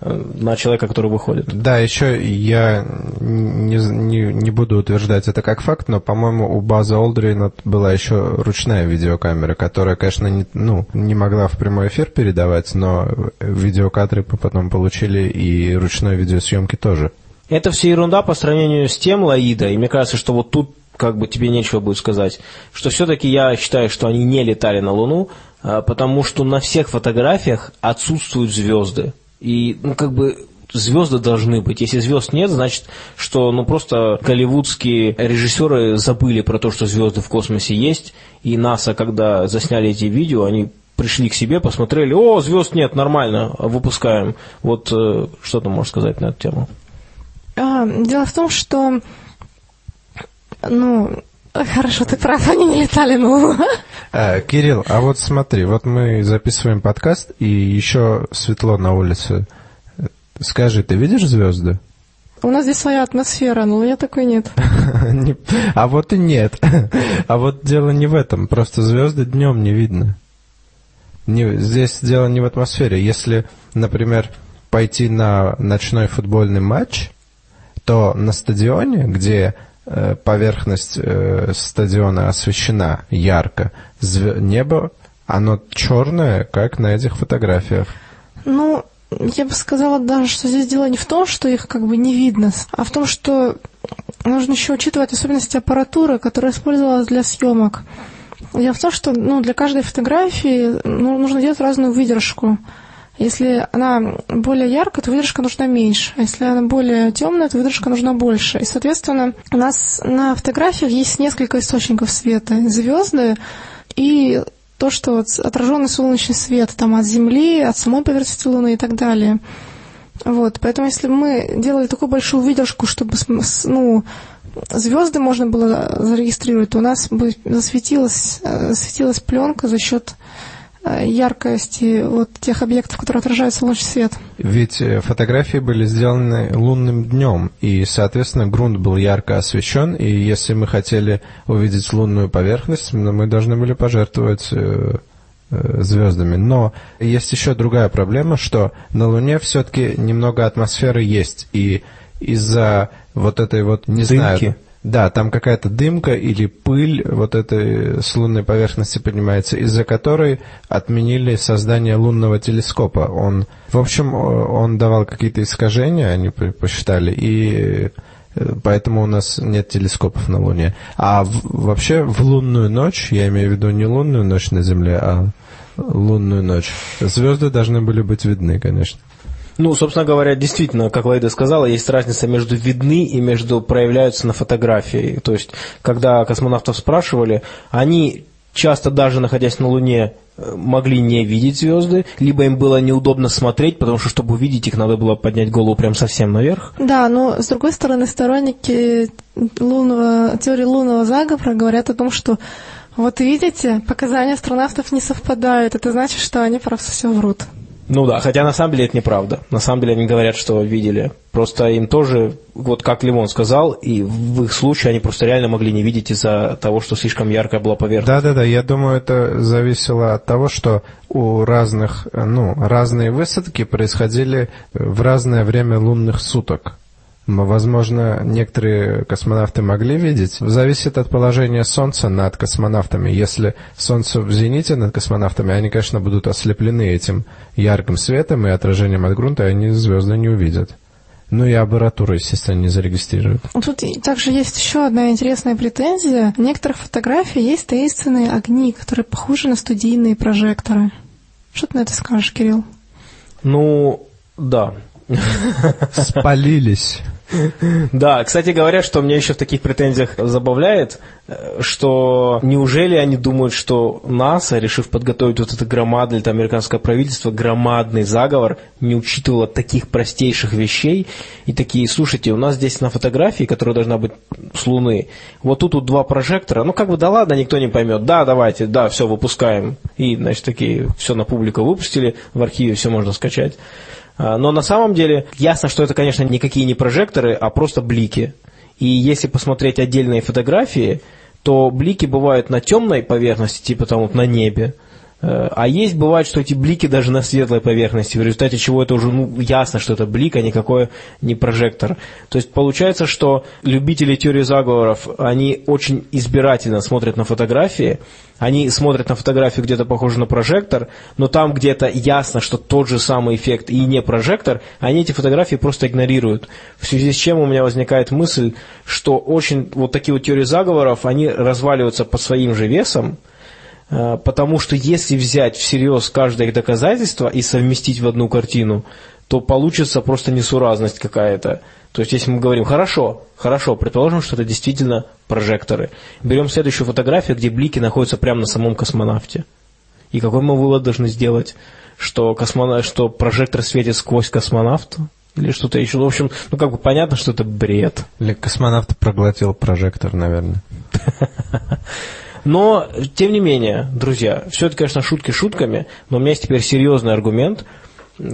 на человека, который выходит. Да, еще я не, не, не буду утверждать это как факт, но, по-моему, у База Олдрина была еще ручная видеокамера, которая, конечно, не, ну, не могла в прямой эфир передавать, но видеокадры потом получили и ручной видеосъемки тоже. Это все ерунда по сравнению с тем Лаида, и мне кажется, что вот тут как бы тебе нечего будет сказать, что все-таки я считаю, что они не летали на Луну, а, потому что на всех фотографиях отсутствуют звезды. И, ну, как бы звезды должны быть. Если звезд нет, значит, что ну просто голливудские режиссеры забыли про то, что звезды в космосе есть, и НАСА, когда засняли эти видео, они пришли к себе, посмотрели, о, звезд нет, нормально, выпускаем. Вот э, что ты можешь сказать на эту тему? А, дело в том, что, ну, Хорошо, ты прав, они не летали Луну. А, Кирилл, а вот смотри, вот мы записываем подкаст, и еще светло на улице. Скажи, ты видишь звезды? У нас здесь своя атмосфера, но я такой нет. А вот и нет. А вот дело не в этом, просто звезды днем не видно. Не, здесь дело не в атмосфере. Если, например, пойти на ночной футбольный матч, то на стадионе, где поверхность э, стадиона освещена ярко, небо, оно черное, как на этих фотографиях. Ну, я бы сказала даже, что здесь дело не в том, что их как бы не видно, а в том, что нужно еще учитывать особенности аппаратуры, которая использовалась для съемок. Дело в том, что ну, для каждой фотографии ну, нужно делать разную выдержку. Если она более яркая, то выдержка нужна меньше. А если она более темная, то выдержка нужна больше. И, соответственно, у нас на фотографиях есть несколько источников света. Звезды и то, что вот отраженный солнечный свет там от Земли, от самой поверхности Луны и так далее. Вот, поэтому если мы делали такую большую выдержку, чтобы ну, звезды можно было зарегистрировать, то у нас бы засветилась, э, засветилась пленка за счет яркости вот тех объектов, которые отражают солнечный свет. Ведь э, фотографии были сделаны лунным днем, и, соответственно, грунт был ярко освещен, и если мы хотели увидеть лунную поверхность, мы должны были пожертвовать э, звездами. Но есть еще другая проблема, что на Луне все-таки немного атмосферы есть, и из-за вот этой вот, не Дымки. знаю, да, там какая-то дымка или пыль вот этой с лунной поверхности поднимается, из-за которой отменили создание лунного телескопа. Он, в общем, он давал какие-то искажения, они посчитали, и э, поэтому у нас нет телескопов на Луне. А в, вообще в лунную ночь, я имею в виду не лунную ночь на Земле, а лунную ночь, звезды должны были быть видны, конечно. Ну, собственно говоря, действительно, как Лайда сказала, есть разница между видны и между проявляются на фотографии. То есть, когда космонавтов спрашивали, они часто даже находясь на Луне э, могли не видеть звезды, либо им было неудобно смотреть, потому что, чтобы увидеть их, надо было поднять голову прям совсем наверх. Да, но с другой стороны, сторонники лунного, теории лунного заговора говорят о том, что Вот видите, показания астронавтов не совпадают. Это значит, что они просто все врут. Ну да, хотя на самом деле это неправда. На самом деле они говорят, что видели. Просто им тоже, вот как Лимон сказал, и в их случае они просто реально могли не видеть из-за того, что слишком яркая была поверхность. Да-да-да, я думаю, это зависело от того, что у разных, ну, разные высадки происходили в разное время лунных суток. Возможно, некоторые космонавты могли видеть. Зависит от положения Солнца над космонавтами. Если Солнце в зените над космонавтами, они, конечно, будут ослеплены этим ярким светом и отражением от грунта, и они звезды не увидят. Ну и аппаратуру, естественно, не зарегистрируют. Тут также есть еще одна интересная претензия. В некоторых фотографиях есть таинственные огни, которые похожи на студийные прожекторы. Что ты на это скажешь, Кирилл? Ну, да. Спалились. Да, кстати говоря, что меня еще в таких претензиях забавляет, э, что неужели они думают, что НАСА, решив подготовить вот это громадное, это американское правительство, громадный заговор, не учитывало таких простейших вещей, и такие, слушайте, у нас здесь на фотографии, которая должна быть с Луны, вот тут вот два прожектора, ну как бы да ладно, никто не поймет, да, давайте, да, все, выпускаем. И, значит, такие, все на публику выпустили, в архиве все можно скачать. А, но на самом деле ясно, что это, конечно, никакие не прожекторы, а просто блики. И если посмотреть отдельные фотографии, то блики бывают на темной поверхности, типа там вот на небе, а есть, бывает, что эти блики даже на светлой поверхности, в результате чего это уже ну, ясно, что это блик, а никакой не прожектор. То есть получается, что любители теории заговоров, они очень избирательно смотрят на фотографии, они смотрят на фотографию где-то похоже на прожектор, но там где-то ясно, что тот же самый эффект и не прожектор, они эти фотографии просто игнорируют. В связи с чем у меня возникает мысль, что очень вот такие вот теории заговоров, они разваливаются под своим же весом, Э, потому что если взять всерьез каждое их доказательство и совместить в одну картину, то получится просто несуразность какая-то. То есть, если мы говорим, хорошо, хорошо, предположим, что это действительно прожекторы. Берем следующую фотографию, где блики находятся прямо на самом космонавте. И какой мы вывод должны сделать? Что, космонавт, что прожектор светит сквозь космонавта? Или что-то еще? В общем, ну как бы понятно, что это бред. Или космонавт проглотил прожектор, наверное. Но, тем не менее, друзья, все это, конечно, шутки шутками, но у меня есть теперь серьезный аргумент,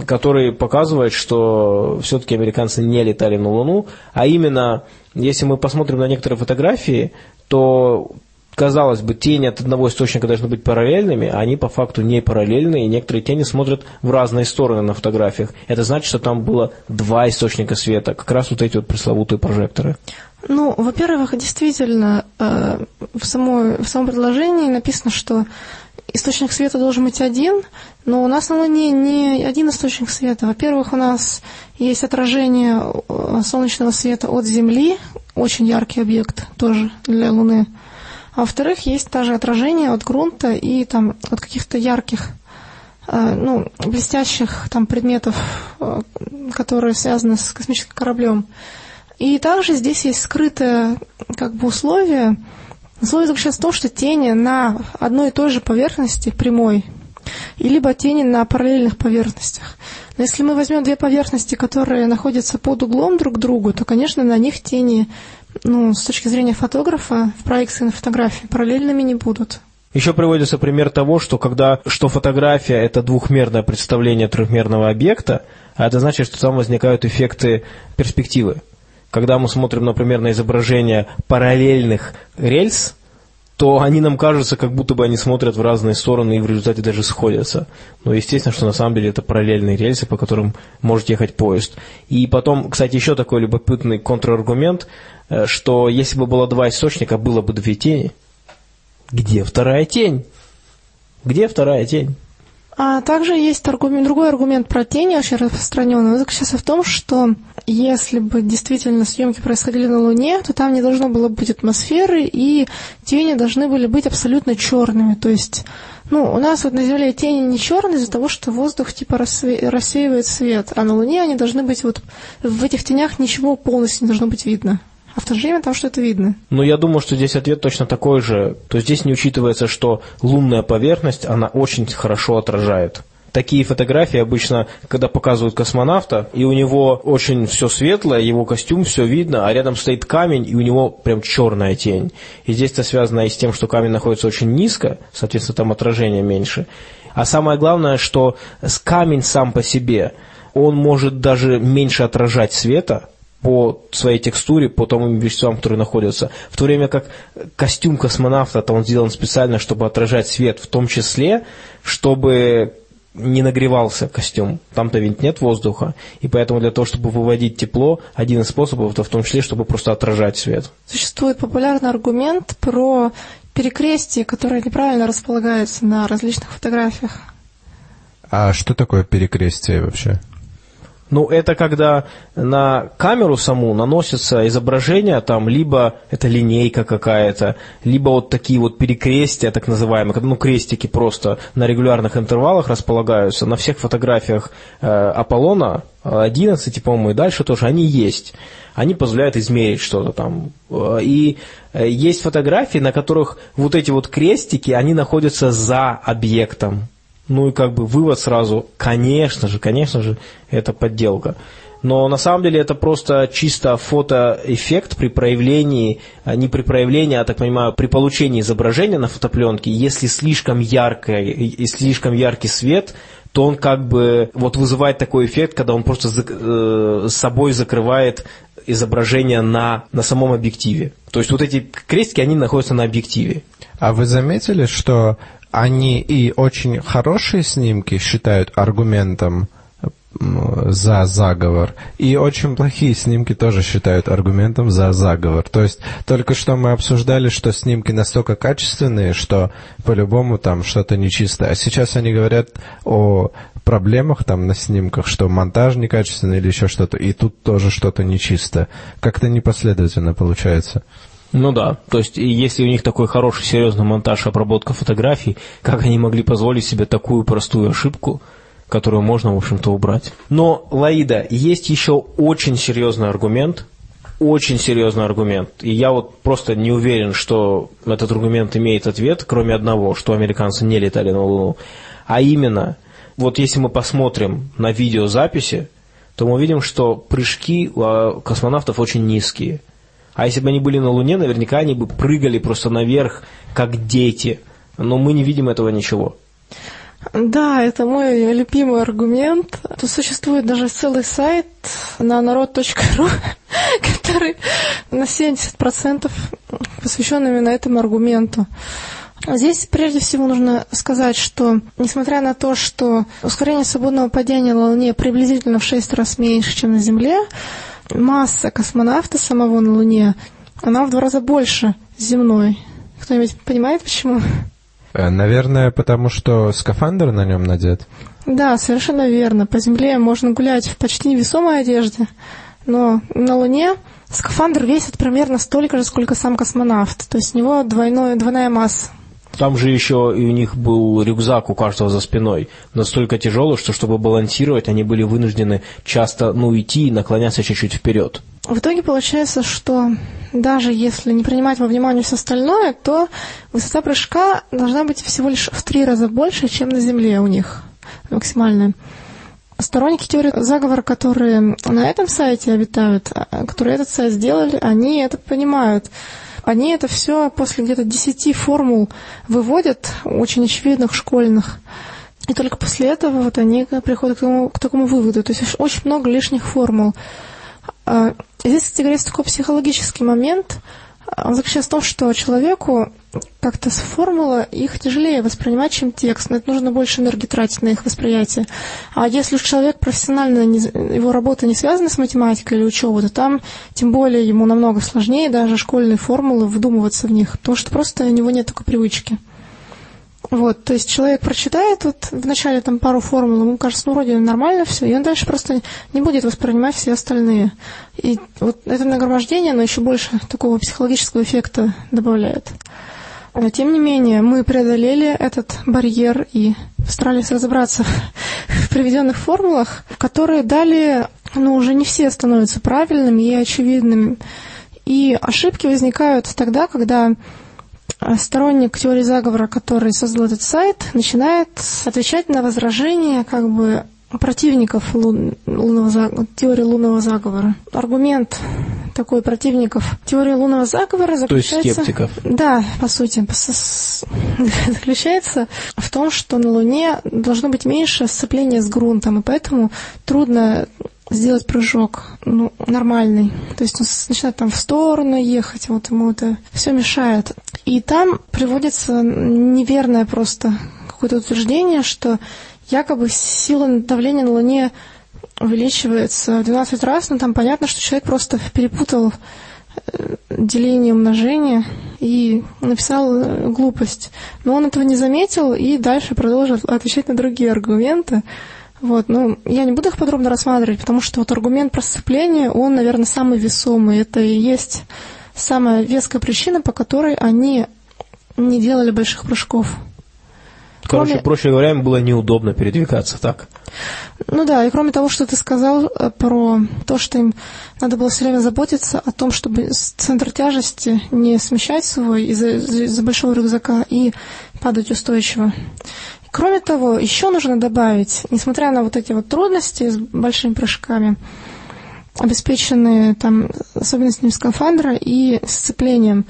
который показывает, что все-таки американцы не летали на Луну, а именно, если мы посмотрим на некоторые фотографии, то казалось бы, тени от одного источника должны быть параллельными, а они по факту не параллельные, и некоторые тени смотрят в разные стороны на фотографиях. Это значит, что там было два источника света, как раз вот эти вот пресловутые прожекторы. Ну, во-первых, действительно, э, в, самой, в самом предложении написано, что источник света должен быть один, но у нас на Луне не один источник света. Во-первых, у нас есть отражение э, солнечного света от Земли, очень яркий объект тоже для Луны. А во-вторых, есть также отражение от грунта и там от каких-то ярких, э, ну, блестящих там предметов, которые связаны с космическим кораблем. И также здесь есть скрытое как бы условие. Условие заключается в том, что тени на одной и той же поверхности прямой, и либо тени на параллельных поверхностях. Но если мы возьмем две поверхности, которые находятся под углом друг к другу, то, конечно, на них тени, ну, с точки зрения фотографа, в проекции на фотографии параллельными не будут. Еще приводится пример того, что когда что фотография – это двухмерное представление трехмерного объекта, а это значит, что там возникают эффекты перспективы. Когда мы смотрим, например, на изображение параллельных рельс, то они нам кажутся, как будто бы они смотрят в разные стороны и в результате даже сходятся. Но естественно, что на самом деле это параллельные рельсы, по которым может ехать поезд. И потом, кстати, еще такой любопытный контраргумент, что если бы было два источника, было бы две тени. Где вторая тень? Где вторая тень? А также есть аргумент, другой аргумент про тени, очень распространенный. Он заключается в том, что если бы действительно съемки происходили на Луне, то там не должно было быть атмосферы, и тени должны были быть абсолютно черными. То есть, ну, у нас вот на Земле тени не черные из-за того, что воздух типа рассеивает свет, а на Луне они должны быть вот в этих тенях ничего полностью не должно быть видно а в то же время там что-то видно. Ну, я думаю, что здесь ответ точно такой же. То есть здесь не учитывается, что лунная поверхность, она очень хорошо отражает. такие фотографии обычно, когда показывают космонавта, и у него очень все светлое, его костюм, все видно, а рядом стоит камень, и у него прям черная тень. И здесь это связано и с тем, что камень находится очень низко, соответственно, там отражение меньше. А самое главное, что камень сам по себе, он может даже меньше отражать света, по своей текстуре, по тому веществам, которые находятся. В то время как костюм космонавта, то он сделан специально, чтобы отражать свет, в том числе, чтобы не нагревался костюм. Там-то ведь нет воздуха. И поэтому для того, чтобы выводить тепло, один из способов, это в том числе, чтобы просто отражать свет. Существует популярный аргумент про перекрестие, которое неправильно располагается на различных фотографиях. А что такое перекрестие вообще? Ну, это когда на камеру саму наносится изображение, там, либо это линейка какая-то, либо вот такие вот перекрестия, так называемые, ну, крестики просто на регулярных интервалах располагаются. На всех фотографиях э, Аполлона 11, по-моему, и дальше тоже, они есть. Они позволяют измерить что-то там. Э, и э, есть фотографии, на которых вот эти вот крестики, они находятся за объектом. Ну и как бы вывод сразу, конечно же, конечно же, это подделка. Но на самом деле это просто чисто фотоэффект при проявлении, а не при проявлении, а так понимаю, при получении изображения на фотопленке, если слишком яркое, и слишком яркий свет, то он как бы вот вызывает такой эффект, когда он просто э, с собой закрывает изображение на, на самом объективе. То есть вот эти крестики, они находятся на объективе. А вы заметили, что они и очень хорошие снимки считают аргументом за заговор. И очень плохие снимки тоже считают аргументом за заговор. То есть только что мы обсуждали, что снимки настолько качественные, что по-любому там что-то нечисто. А сейчас они говорят о проблемах там на снимках, что монтаж некачественный или еще что-то, и тут тоже что-то нечисто. Как-то непоследовательно получается. Ну да, то есть если у них такой хороший, серьезный монтаж обработка фотографий, как они могли позволить себе такую простую ошибку, которую можно, в общем-то, убрать. Но, Лаида, есть еще очень серьезный аргумент, очень серьезный аргумент. И я вот просто не уверен, что этот аргумент имеет ответ, кроме одного, что американцы не летали на Луну. А именно, вот если мы посмотрим на видеозаписи, то мы увидим, что прыжки у космонавтов очень низкие – а если бы они были на Луне, наверняка они бы прыгали просто наверх, как дети. Но мы не видим этого ничего. Да, это мой любимый аргумент. Тут существует даже целый сайт на народ.ру, который на 70% посвящен именно этому аргументу. Здесь прежде всего нужно сказать, что несмотря на то, что ускорение свободного падения на Луне приблизительно в 6 раз меньше, чем на Земле, масса космонавта самого на Луне, она в два раза больше земной. Кто-нибудь понимает, почему? Э, наверное, потому что скафандр на нем надет. Да, совершенно верно. По Земле можно гулять в почти невесомой одежде, но на Луне скафандр весит примерно столько же, сколько сам космонавт. То есть у него двойной, двойная масса. Там же еще и у них был рюкзак у каждого за спиной, настолько тяжелый, что чтобы балансировать, они были вынуждены часто, ну, идти и наклоняться чуть-чуть вперед. В итоге получается, что даже если не принимать во внимание все остальное, то высота прыжка должна быть всего лишь в три раза больше, чем на Земле у них максимальная. Сторонники теории заговора, которые на этом сайте обитают, а, которые этот сайт сделали, они это понимают они это все после где-то 10 формул выводят, очень очевидных, школьных. И только после этого вот они приходят к такому, к такому выводу. То есть очень много лишних формул. А, здесь, кстати говоря, есть такой психологический момент – он заключается в том, что человеку как-то с формула их тяжелее воспринимать, чем текст. Но это нужно больше энергии тратить на их восприятие. А если уж человек профессионально, не, его работа не связана с математикой или учебой, то там тем более ему намного сложнее даже школьные формулы вдумываться в них, потому что просто у него нет такой привычки. Вот, то есть человек прочитает вот вначале там пару формул, ему кажется, ну вроде нормально все, и он дальше просто не будет воспринимать все остальные. И вот это нагромождение, оно еще больше такого психологического эффекта добавляет. Тем не менее, мы преодолели этот барьер и старались разобраться в приведенных формулах, которые дали, ну, уже не все становятся правильными и очевидными. И ошибки возникают тогда, когда сторонник теории заговора, который создал этот сайт, начинает отвечать на возражения как бы противников лун, лунного, теории лунного заговора. Аргумент такой противников теории лунного заговора заключается... То есть скептиков. Да, по сути. Заключается в том, что на Луне должно быть меньше сцепления с грунтом, и поэтому трудно сделать прыжок ну, нормальный. То есть он начинает там в сторону ехать, вот ему это все мешает. И там приводится неверное просто какое-то утверждение, что якобы сила давления на Луне увеличивается в 12 раз, но там понятно, что человек просто перепутал э, деление умножение и написал э, глупость. Но он этого не заметил и дальше продолжил отвечать на другие аргументы. Вот, ну, я не буду их подробно рассматривать, потому что вот аргумент про сцепление, он, наверное, самый весомый. Это и есть самая веская причина, по которой они не делали больших прыжков. Короче, кроме... проще говоря, им было неудобно передвигаться, так? Ну да, и кроме того, что ты сказал э, про то, что им надо было все время заботиться о том, чтобы центр тяжести не смещать свой из-за, из большого рюкзака и падать устойчиво. Кроме того, еще нужно добавить, несмотря на вот эти вот трудности с большими прыжками, обеспеченные там особенностями скафандра и сцеплением,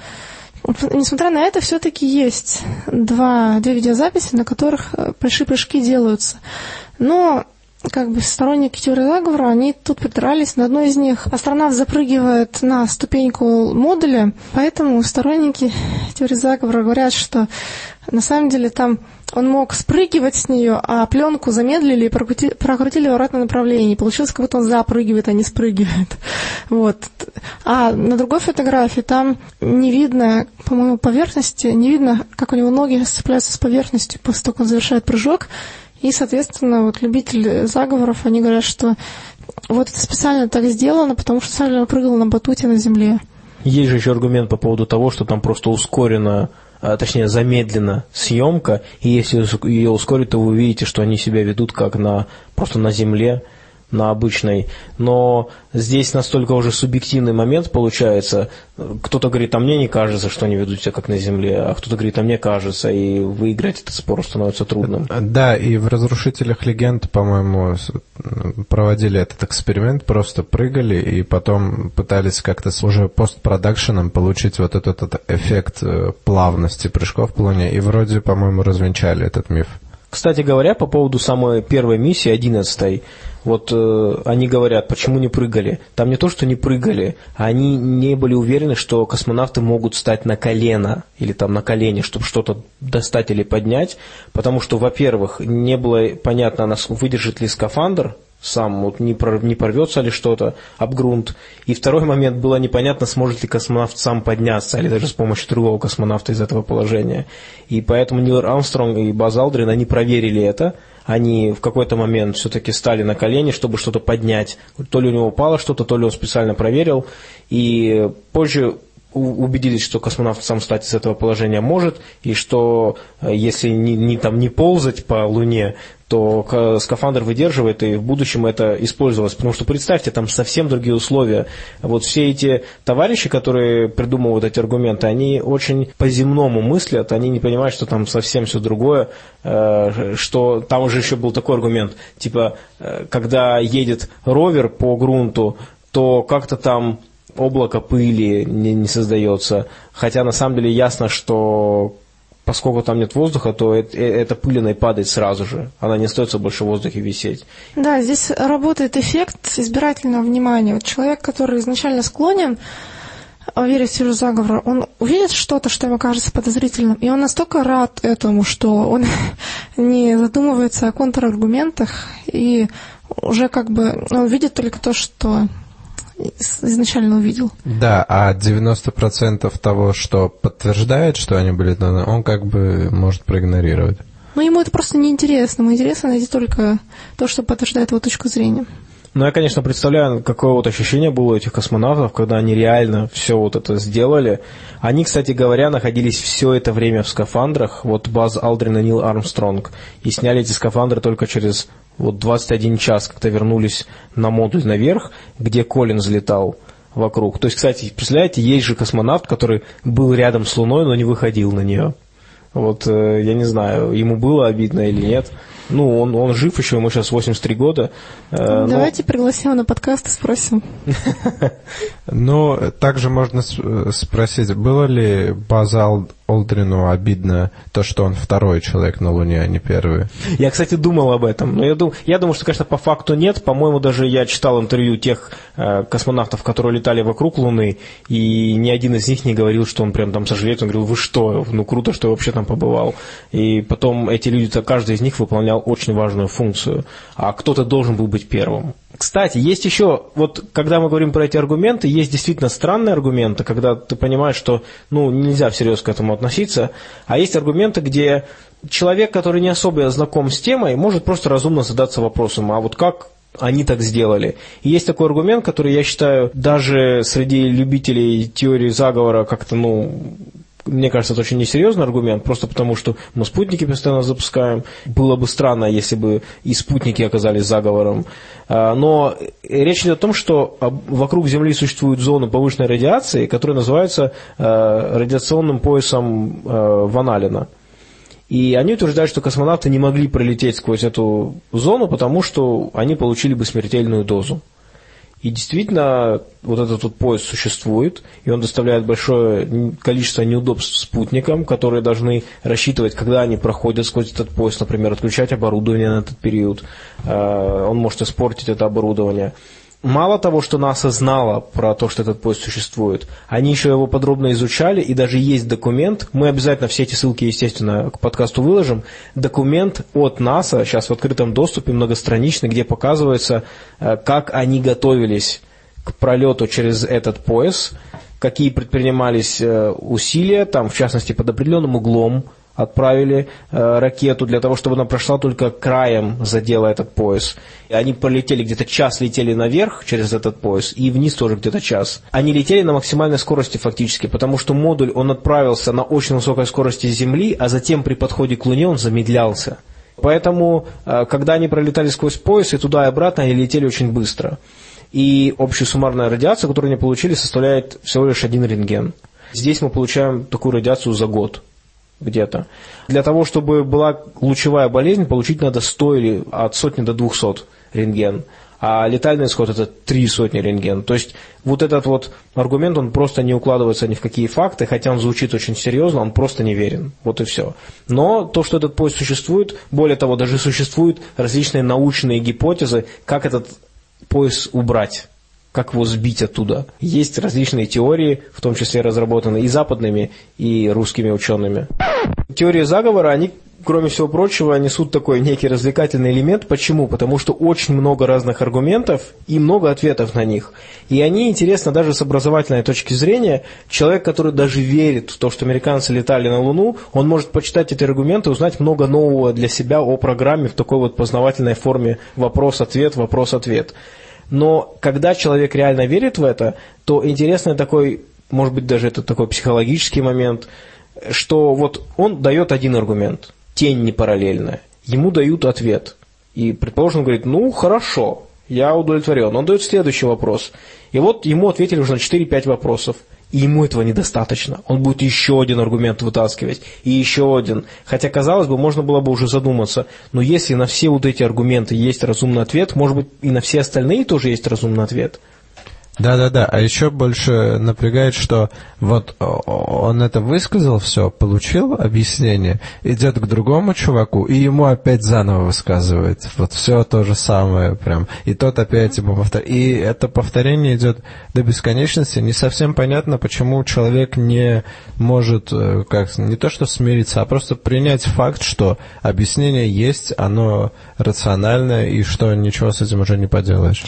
Несмотря на это, все-таки есть два, две видеозаписи, на которых э, большие прыжки делаются. Но как бы сторонники теории заговора, они тут придрались. На одной из них астронавт запрыгивает на ступеньку модуля, поэтому сторонники теории заговора говорят, что на самом деле там он мог спрыгивать с нее, а пленку замедлили и прокрутили, прокрутили в обратном направлении. Получилось, как будто он запрыгивает, а не спрыгивает. Вот. А на другой фотографии там не видно, по-моему, поверхности, не видно, как у него ноги сцепляются с поверхностью после того, как он завершает прыжок. И, соответственно, вот любители заговоров, они говорят, что вот это специально так сделано, потому что Сайлер прыгал на батуте на земле. Есть же еще аргумент по поводу того, что там просто ускорено, а, точнее замедлена съемка, и если ее ускорить, то вы увидите, что они себя ведут как на просто на земле, на обычной, но здесь настолько уже субъективный момент получается. Кто-то говорит, а мне не кажется, что они ведут себя как на Земле, а кто-то говорит, а мне кажется, и выиграть этот спор становится трудным. Да, и в «Разрушителях легенд», по-моему, проводили этот эксперимент, просто прыгали и потом пытались как-то с уже постпродакшеном получить вот этот, этот эффект э, плавности прыжков в Луне, и вроде, по-моему, развенчали этот миф. Кстати говоря, по поводу самой первой миссии, одиннадцатой, вот э, они говорят, почему не прыгали. Там не то, что не прыгали, а они не были уверены, что космонавты могут стать на колено или там на колени, чтобы что-то достать или поднять, потому что, во-первых, не было понятно, выдержит ли скафандр сам, вот не, порвется ли что-то об грунт. И второй момент, было непонятно, сможет ли космонавт сам подняться, или даже с помощью другого космонавта из этого положения. И поэтому Нил Армстронг и Баз Алдрин, они проверили это, они в какой-то момент все-таки стали на колени, чтобы что-то поднять. То ли у него упало что-то, то ли он специально проверил. И позже убедились, что космонавт сам встать из этого положения может, и что э, если не, не, там, не ползать по Луне, то скафандр выдерживает, и в будущем это использовалось. Потому что представьте, там совсем другие условия. Вот все эти товарищи, которые придумывают эти аргументы, они очень по-земному мыслят, они не понимают, что там совсем все другое, э, что там уже еще был такой аргумент, типа, э, когда едет ровер по грунту, то как-то там облако пыли не, не создается. Хотя на самом деле ясно, что поскольку там нет воздуха, то это, э, эта пылина и падает сразу же. Она не остается больше в воздухе висеть. Да, здесь работает эффект избирательного внимания. Вот человек, который изначально склонен верить в теорию заговора, он увидит что-то, что ему кажется подозрительным, и он настолько рад этому, что он не задумывается о контраргументах, и уже как бы он видит только то, что изначально увидел. Да, а 90% того, что подтверждает, что они были даны, он как бы может проигнорировать. Но ему это просто неинтересно. Ему интересно найти только то, что подтверждает его точку зрения. Ну, я, конечно, представляю, какое вот ощущение было у этих космонавтов, когда они реально все вот это сделали. Они, кстати говоря, находились все это время в скафандрах, вот Баз Алдрин и Нил Армстронг, и сняли эти скафандры только через вот 21 час, когда вернулись на модуль наверх, где Колин взлетал. вокруг. То есть, кстати, представляете, есть же космонавт, который был рядом с Луной, но не выходил на нее. Вот, э, я не знаю, ему было обидно или нет. Ну, он, он жив еще, ему сейчас 83 года. Э, Давайте но... пригласим на подкаст и спросим. Ну, также можно спросить, было ли Базал Олдрину обидно то, что он второй человек на Луне, а не первый. Я, кстати, думал об этом. Но я, дум, я думаю, что, конечно, по факту нет. По-моему, даже я читал интервью тех э, космонавтов, которые летали вокруг Луны, и ни один из них не говорил, что он прям там сожалеет. Он говорил, вы что, ну круто, что я вообще там побывал. И потом эти люди, каждый из них выполнял очень важную функцию. А кто-то должен был быть первым. Кстати, есть еще, вот когда мы говорим про эти аргументы, есть действительно странные аргументы, когда ты понимаешь, что ну, нельзя всерьез к этому относиться, а есть аргументы, где человек, который не особо знаком с темой, может просто разумно задаться вопросом, а вот как они так сделали. И есть такой аргумент, который я считаю даже среди любителей теории заговора как-то, ну, мне кажется, это очень несерьезный аргумент, просто потому что мы спутники постоянно запускаем. Было бы странно, если бы и спутники оказались заговором. А, но речь идет о том, что вокруг Земли существуют зоны повышенной радиации, которые называются а, радиационным поясом а, Ваналина. И они утверждают, что космонавты не могли пролететь сквозь эту зону, потому что они получили бы смертельную дозу. И действительно, вот этот вот поезд существует, и он доставляет большое количество неудобств спутникам, которые должны рассчитывать, когда они проходят сквозь этот поезд, например, отключать оборудование на этот период. Э, он может испортить это оборудование мало того, что НАСА знала про то, что этот поезд существует, они еще его подробно изучали, и даже есть документ, мы обязательно все эти ссылки, естественно, к подкасту выложим, документ от НАСА, сейчас в открытом доступе, многостраничный, где показывается, э, как они готовились к пролету через этот пояс, какие предпринимались э, усилия, там, в частности, под определенным углом, отправили э, ракету для того, чтобы она прошла только краем, задела этот пояс. И они полетели где-то час, летели наверх через этот пояс, и вниз тоже где-то час. Они летели на максимальной скорости фактически, потому что модуль, он отправился на очень высокой скорости Земли, а затем при подходе к Луне он замедлялся. Поэтому, э, когда они пролетали сквозь пояс и туда и обратно, они летели очень быстро. И общая суммарная радиация, которую они получили, составляет всего лишь один рентген. Здесь мы получаем такую радиацию за год где-то. Для того, чтобы была лучевая болезнь, получить надо 100 или от сотни до 200 рентген. А летальный исход это три сотни рентген. То есть вот этот вот аргумент, он просто не укладывается ни в какие факты, хотя он звучит очень серьезно, он просто неверен. Вот и все. Но то, что этот поезд существует, более того, даже существуют различные научные гипотезы, как этот поезд убрать как его сбить оттуда. Есть различные теории, в том числе разработанные и западными, и русскими учеными. Теории заговора, они кроме всего прочего, несут такой некий развлекательный элемент. Почему? Потому что очень много разных аргументов и много ответов на них. И они интересны даже с образовательной точки зрения. Человек, который даже верит в то, что американцы летали на Луну, он может почитать эти аргументы узнать много нового для себя о программе в такой вот познавательной форме вопрос-ответ, вопрос-ответ. Но когда человек реально верит в это, то интересный такой, может быть, даже это такой психологический момент, что вот он дает один аргумент, тень не параллельная, ему дают ответ. И, предположим, он говорит, ну, хорошо, я удовлетворен. Он дает следующий вопрос. И вот ему ответили уже на 4-5 вопросов. И ему этого недостаточно. Он будет еще один аргумент вытаскивать, и еще один. Хотя, казалось бы, можно было бы уже задуматься, но если на все вот эти аргументы есть разумный ответ, может быть, и на все остальные тоже есть разумный ответ – да-да-да, а еще больше напрягает, что вот он это высказал, все, получил объяснение, идет к другому чуваку, и ему опять заново высказывает. Вот все то же самое прям. И тот опять ему повторяет. И это повторение идет до бесконечности. Не совсем понятно, почему человек не может, э, как не то что смириться, а просто принять факт, что объяснение есть, оно рациональное, и что ничего с этим уже не поделаешь.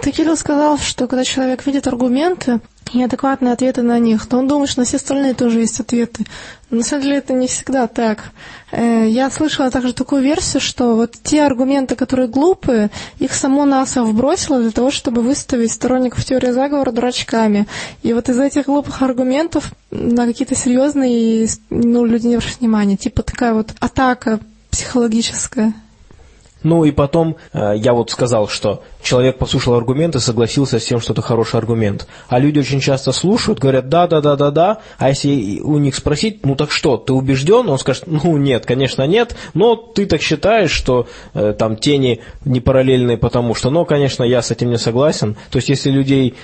Ты, Кирилл, сказал, что когда человек видит аргументы и адекватные ответы на них, то он думает, что на все остальные тоже есть ответы. Но на самом деле это не всегда так. Э, я слышала также такую версию, что вот те аргументы, которые глупые, их само НАСА вбросило для того, чтобы выставить сторонников теории заговора дурачками. И вот из этих глупых аргументов на какие-то серьезные ну, люди не обращают внимания. Типа такая вот атака психологическая. Ну и потом э, я вот сказал, что человек послушал аргумент и согласился с тем, что это хороший аргумент. А люди очень часто слушают, говорят да, да, да, да, да. А если у них спросить, ну так что, ты убежден? Он скажет, ну нет, конечно нет, но ты так считаешь, что э, там тени не параллельные, потому что, ну, конечно, я с этим не согласен. То есть если людей,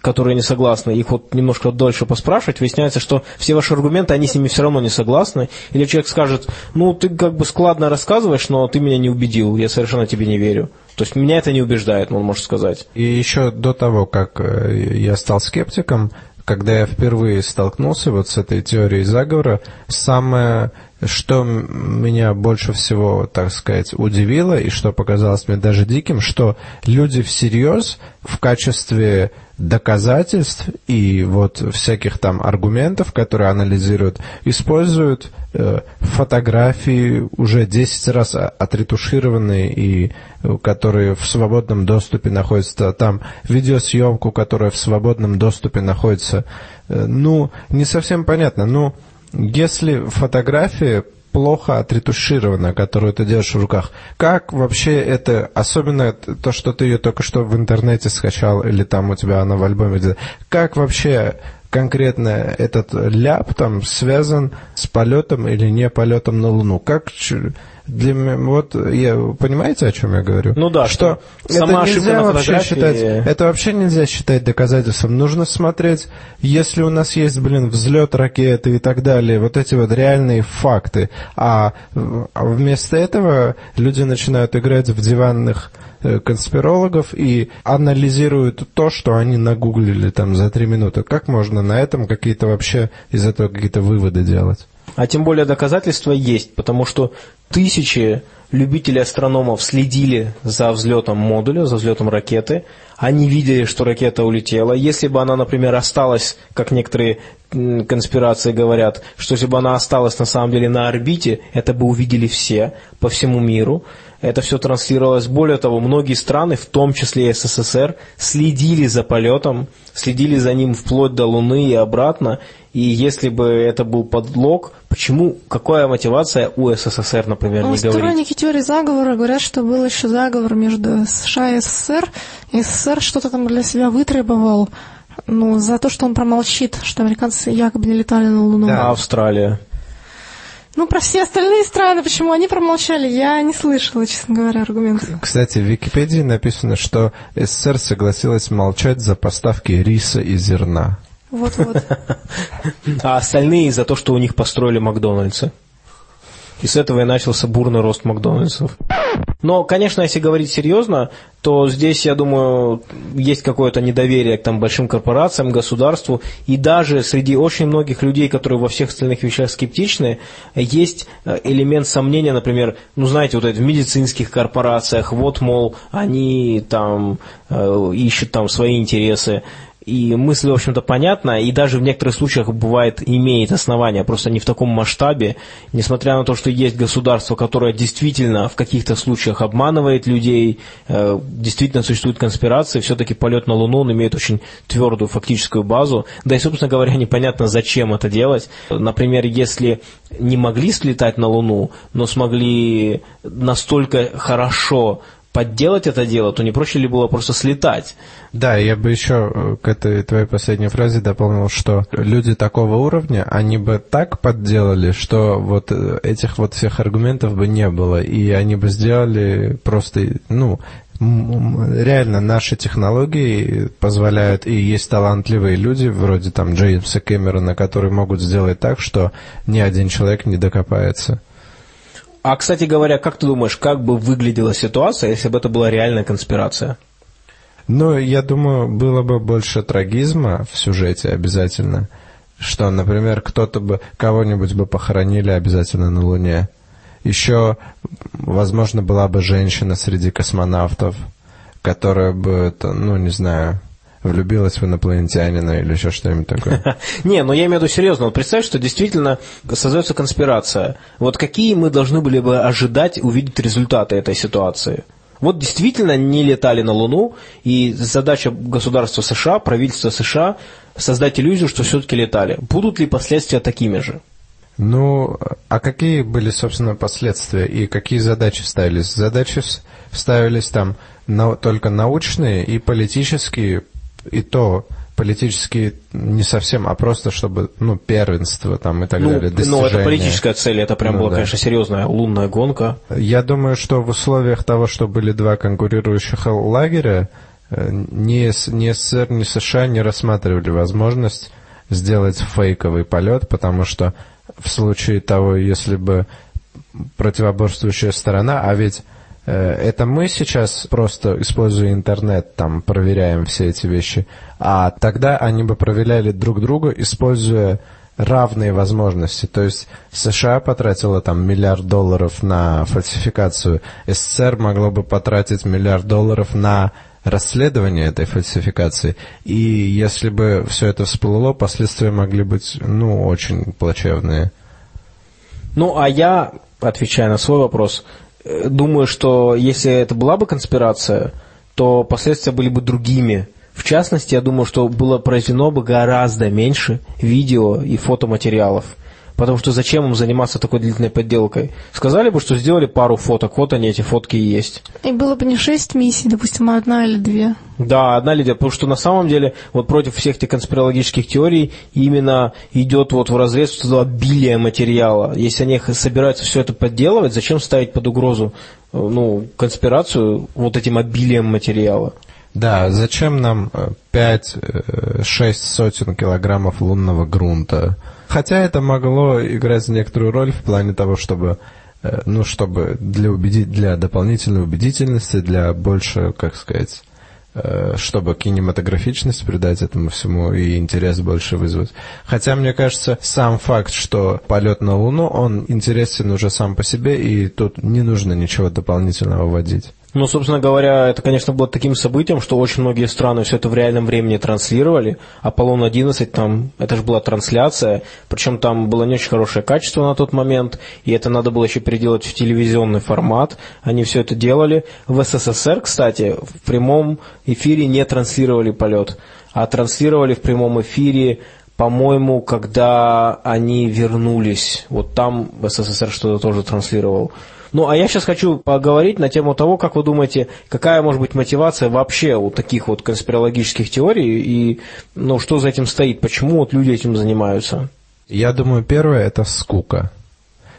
которые не согласны, их вот немножко дольше поспрашивать, выясняется, что все ваши аргументы, они с ними все равно не согласны. Или человек скажет, ну ты как бы складно рассказываешь, но ты меня не убедил, я совершенно тебе не верю. То есть меня это не убеждает, он может сказать. И еще до того, как э, я стал скептиком, когда я впервые столкнулся вот с этой теорией заговора, самое, что меня больше всего, так сказать, удивило и что показалось мне даже диким, что люди всерьез в качестве доказательств и вот всяких там аргументов, которые анализируют, используют э, фотографии уже 10 раз отретушированные и э, которые в свободном доступе находятся, там видеосъемку, которая в свободном доступе находится. Э, ну, не совсем понятно. Ну, если фотография плохо отретуширована, которую ты держишь в руках. Как вообще это, особенно то, что ты ее только что в интернете скачал, или там у тебя она в альбоме, как вообще конкретно этот ляп там связан с полетом или не полетом на Луну? Как для меня, вот я, понимаете, о чем я говорю? Ну да, что, что сама это нельзя вообще фотографии... считать, это вообще нельзя считать доказательством. Нужно смотреть, если у нас есть, блин, взлет ракеты и так далее, вот эти вот реальные факты, а, а вместо этого люди начинают играть в диванных э, конспирологов и анализируют то, что они нагуглили там за три минуты. Как можно на этом какие-то вообще из этого какие-то выводы делать? А тем более доказательства есть, потому что тысячи любителей астрономов следили за взлетом модуля, за взлетом ракеты. Они видели, что ракета улетела. Если бы она, например, осталась, как некоторые конспирации говорят, что если бы она осталась на самом деле на орбите, это бы увидели все по всему миру. Это все транслировалось. Более того, многие страны, в том числе и СССР, следили за полетом, следили за ним вплоть до Луны и обратно. И если бы это был подлог, почему, какая мотивация у СССР, например, ну, не говорить? Сторонники теории заговора говорят, что был еще заговор между США и СССР. И СССР что-то там для себя вытребовал, ну, за то, что он промолчит, что американцы якобы не летали на Луну. Да, Австралия. Ну, про все остальные страны, почему они промолчали, я не слышала, честно говоря, аргументов. Кстати, в Википедии написано, что СССР согласилась молчать за поставки риса и зерна. Вот-вот. А остальные за то, что у них построили Макдональдсы. И с этого и начался бурный рост Макдональдсов. Но, конечно, если говорить серьезно, то здесь, я думаю, есть какое-то недоверие к там, большим корпорациям, государству. И даже среди очень многих людей, которые во всех остальных вещах скептичны, есть э, элемент сомнения, например, ну, знаете, вот это в медицинских корпорациях, вот, мол, они там э, ищут там свои интересы. И мысль, в общем-то, понятна, и даже в некоторых случаях бывает, имеет основания, просто не в таком масштабе, несмотря на то, что есть государство, которое действительно в каких-то случаях обманывает людей, э, действительно существует конспирации, все-таки полет на Луну, он имеет очень твердую фактическую базу, да и, собственно говоря, непонятно, зачем это делать. Например, если не могли слетать на Луну, но смогли настолько хорошо подделать это дело, то не проще ли было просто слетать? Да, я бы еще э, к этой твоей последней фразе дополнил, что люди такого уровня, они бы так подделали, что вот э, этих вот всех аргументов бы не было, и они бы сделали просто, ну, реально наши технологии позволяют, и есть талантливые люди, вроде там Джеймса Кэмерона, которые могут сделать так, что ни один человек не докопается. А, кстати говоря, как ты думаешь, как бы выглядела ситуация, если бы это была реальная конспирация? Ну, я думаю, было бы больше трагизма в сюжете обязательно. Что, например, кто-то бы, кого-нибудь бы похоронили обязательно на Луне. Еще, возможно, была бы женщина среди космонавтов, которая бы, ну, не знаю, влюбилась в инопланетянина или еще что-нибудь такое. Не, но я имею в виду серьезно. Вот представь, что действительно создается конспирация. Вот какие мы должны были бы ожидать увидеть результаты этой ситуации? Вот действительно не летали на Луну, и задача государства США, правительства США, создать иллюзию, что все-таки летали. Будут ли последствия такими же? Ну, а какие были, собственно, последствия и какие задачи ставились? Задачи ставились там на, только научные и политические, и то политические не совсем, а просто чтобы, ну, первенство там и так ну, далее, достижения. Ну, это политическая цель, это прям ну, была, да. конечно, серьезная лунная гонка. Я думаю, что в условиях того, что были два конкурирующих лагеря, э, ни, ни СССР, ни США не рассматривали возможность сделать фейковый полет, потому что в случае того, если бы противоборствующая сторона, а ведь это мы сейчас просто, используя интернет, там, проверяем все эти вещи, а тогда они бы проверяли друг друга, используя равные возможности. То есть США потратила там миллиард долларов на фальсификацию, СССР могло бы потратить миллиард долларов на расследование этой фальсификации. И если бы все это всплыло, последствия могли быть, ну, очень плачевные. Ну, а я, отвечая на свой вопрос, э, думаю, что если это была бы конспирация, то последствия были бы другими. В частности, я думаю, что было произведено бы гораздо меньше видео и фотоматериалов – Потому что зачем им заниматься такой длительной подделкой? Сказали бы, что сделали пару фоток, вот они, эти фотки и есть. И было бы не шесть миссий, допустим, а одна или две. Да, одна или две, потому что на самом деле вот против всех этих конспирологических теорий именно идет вот в разрез вот обилие материала. Если они собираются все это подделывать, зачем ставить под угрозу э, ну, конспирацию вот этим обилием материала? Да, зачем нам 5-6 э, сотен килограммов лунного грунта? Хотя это могло играть некоторую роль в плане того, чтобы э, ну, чтобы для, убеди... для дополнительной убедительности, для больше, как сказать, э, чтобы кинематографичность придать этому всему и интерес больше вызвать. Хотя, мне кажется, сам факт, что полет на Луну, он интересен уже сам по себе, и тут не нужно ничего дополнительного вводить. Ну, собственно говоря, это, конечно, было таким событием, что очень многие страны все это в реальном времени транслировали. Аполлон-11, там, это же была трансляция, причем там было не очень хорошее качество на тот момент, и это надо было еще переделать в телевизионный формат. Они все это делали. В СССР, кстати, в прямом эфире не транслировали полет, а транслировали в прямом эфире по-моему, когда они вернулись, вот там в СССР что-то тоже транслировал. Ну, а я сейчас хочу поговорить на тему того, как вы думаете, какая может быть мотивация вообще у таких вот конспирологических теорий и ну, что за этим стоит, почему вот люди этим занимаются? Я думаю, первое – это скука.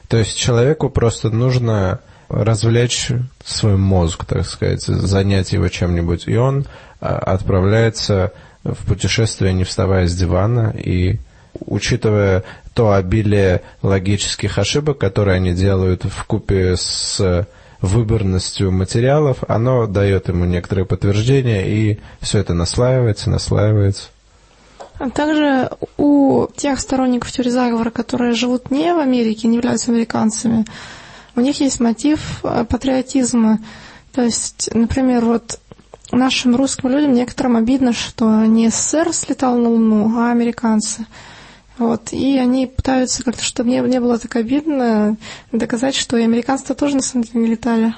То есть человеку просто нужно развлечь свой мозг, так сказать, занять его чем-нибудь. И он а, отправляется в путешествие, не вставая с дивана, и учитывая то обилие логических ошибок, которые они делают в купе с выборностью материалов, оно дает ему некоторые подтверждения, и все это наслаивается, наслаивается. А также у тех сторонников теории заговора, которые живут не в Америке, не являются американцами, у них есть мотив э, патриотизма. То есть, например, вот нашим русским людям некоторым обидно, что не СССР слетал на Луну, а американцы – вот, и они пытаются как-то, чтобы не, не было так обидно, доказать, что и американцы тоже на самом деле не летали.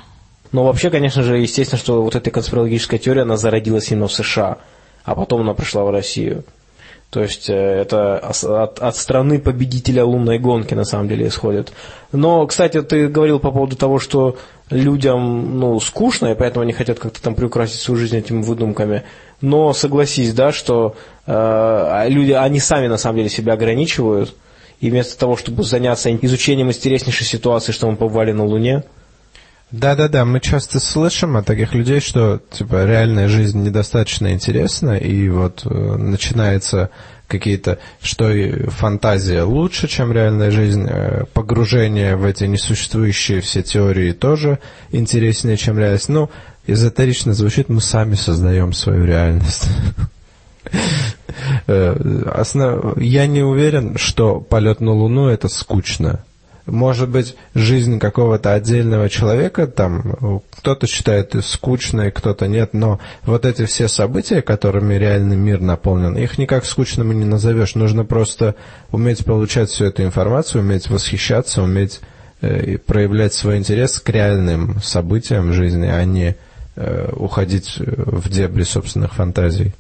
Но вообще, конечно же, естественно, что вот эта конспирологическая теория, она зародилась именно в США, а потом она пришла в Россию. То есть э, это от, от страны победителя лунной гонки на самом деле исходит. Но, кстати, ты говорил по поводу того, что людям ну, скучно, и поэтому они хотят как-то там приукрасить свою жизнь этими выдумками. Но согласись, да, что э, люди, они сами на самом деле себя ограничивают, и вместо того, чтобы заняться изучением интереснейшей ситуации, что мы побывали на Луне, да-да-да, мы часто слышим от таких людей, что типа реальная жизнь недостаточно интересна, и вот э, начинается какие-то, что фантазия лучше, чем реальная жизнь, э, погружение в эти несуществующие все теории тоже интереснее, чем реальность. Ну, эзотерично звучит, мы сами создаем свою реальность. Э, я не уверен, что полет на Луну это скучно может быть, жизнь какого-то отдельного человека, там, кто-то считает скучной, кто-то нет, но вот эти все события, которыми реальный мир наполнен, их никак скучными не назовешь. Нужно просто уметь получать всю эту информацию, уметь восхищаться, уметь э, проявлять свой интерес к реальным событиям жизни, а не э, уходить в дебри собственных фантазий.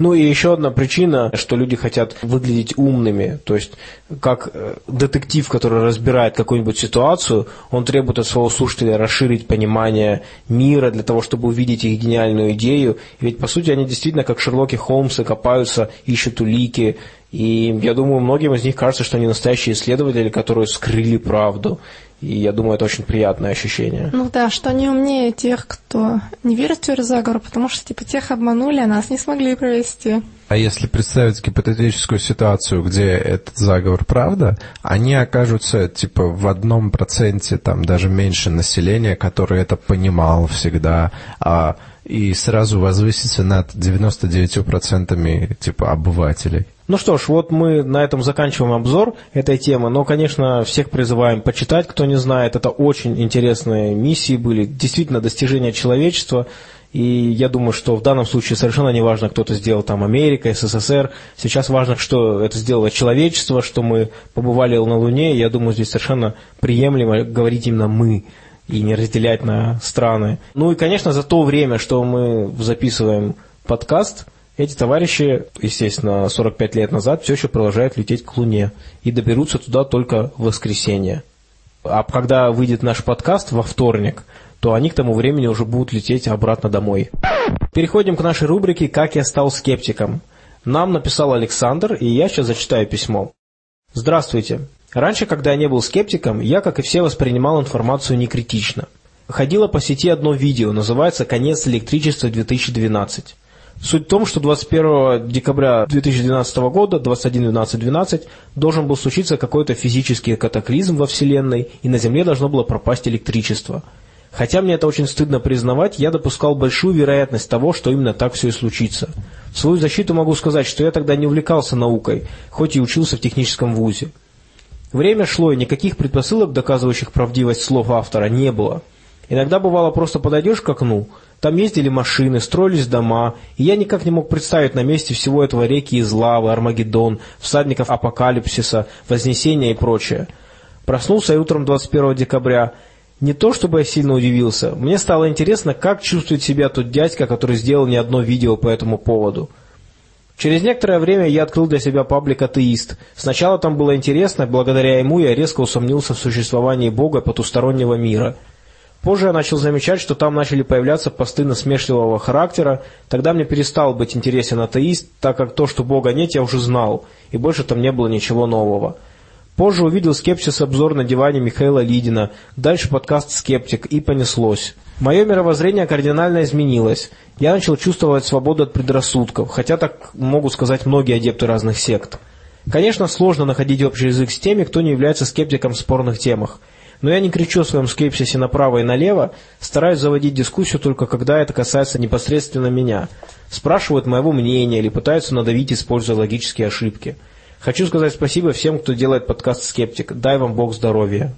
Ну и еще одна причина, что люди хотят выглядеть умными. То есть, как э, детектив, который разбирает какую-нибудь ситуацию, он требует от своего слушателя расширить понимание мира для того, чтобы увидеть их гениальную идею. Ведь, по сути, они действительно, как Шерлоки Холмсы, копаются, ищут улики. И я думаю, многим из них кажется, что они настоящие исследователи, которые скрыли правду. И я думаю, это очень приятное ощущение. Ну да, что они умнее тех, кто не верит в теорию заговора, потому что типа тех обманули, а нас не смогли провести. А если представить гипотетическую ситуацию, где этот заговор правда, они окажутся типа в одном проценте, там даже меньше населения, который это понимал всегда, а, и сразу возвысится над 99% типа обывателей. Ну что ж, вот мы на этом заканчиваем обзор этой темы, но, конечно, всех призываем почитать, кто не знает, это очень интересные миссии были, действительно достижения человечества, и я думаю, что в данном случае совершенно не важно, кто это сделал, там Америка, СССР, сейчас важно, что это сделало человечество, что мы побывали на Луне, я думаю, здесь совершенно приемлемо говорить именно «мы», и не разделять на страны. Ну и, конечно, за то время, что мы записываем подкаст – эти товарищи, естественно, 45 лет назад все еще продолжают лететь к Луне и доберутся туда только в воскресенье. А когда выйдет наш подкаст во вторник, то они к тому времени уже будут лететь обратно домой. Переходим к нашей рубрике «Как я стал скептиком». Нам написал Александр, и я сейчас зачитаю письмо. Здравствуйте. Раньше, когда я не был скептиком, я, как и все, воспринимал информацию некритично. Ходило по сети одно видео, называется «Конец электричества 2012». Суть в том, что 21 декабря 2012 года, 21.12.12, должен был случиться какой-то физический катаклизм во Вселенной, и на Земле должно было пропасть электричество. Хотя мне это очень стыдно признавать, я допускал большую вероятность того, что именно так все и случится. В свою защиту могу сказать, что я тогда не увлекался наукой, хоть и учился в техническом вузе. Время шло, и никаких предпосылок, доказывающих правдивость слов автора, не было. Иногда бывало просто подойдешь к окну – там ездили машины, строились дома, и я никак не мог представить на месте всего этого реки из лавы, Армагеддон, всадников апокалипсиса, Вознесения и прочее. Проснулся я утром 21 декабря. Не то, чтобы я сильно удивился, мне стало интересно, как чувствует себя тот дядька, который сделал не одно видео по этому поводу. Через некоторое время я открыл для себя паблик «Атеист». Сначала там было интересно, благодаря ему я резко усомнился в существовании Бога потустороннего мира – Позже я начал замечать, что там начали появляться посты насмешливого характера, тогда мне перестал быть интересен атеист, так как то, что Бога нет, я уже знал, и больше там не было ничего нового. Позже увидел скепсис обзор на диване Михаила Лидина, дальше подкаст «Скептик» и понеслось. Мое мировоззрение кардинально изменилось. Я начал чувствовать свободу от предрассудков, хотя так могут сказать многие адепты разных сект. Конечно, сложно находить общий язык с теми, кто не является скептиком в спорных темах. Но я не кричу о своем скепсисе направо и налево, стараюсь заводить дискуссию только когда это касается непосредственно меня. Спрашивают моего мнения или пытаются надавить, используя логические ошибки. Хочу сказать спасибо всем, кто делает подкаст «Скептик». Дай вам Бог здоровья.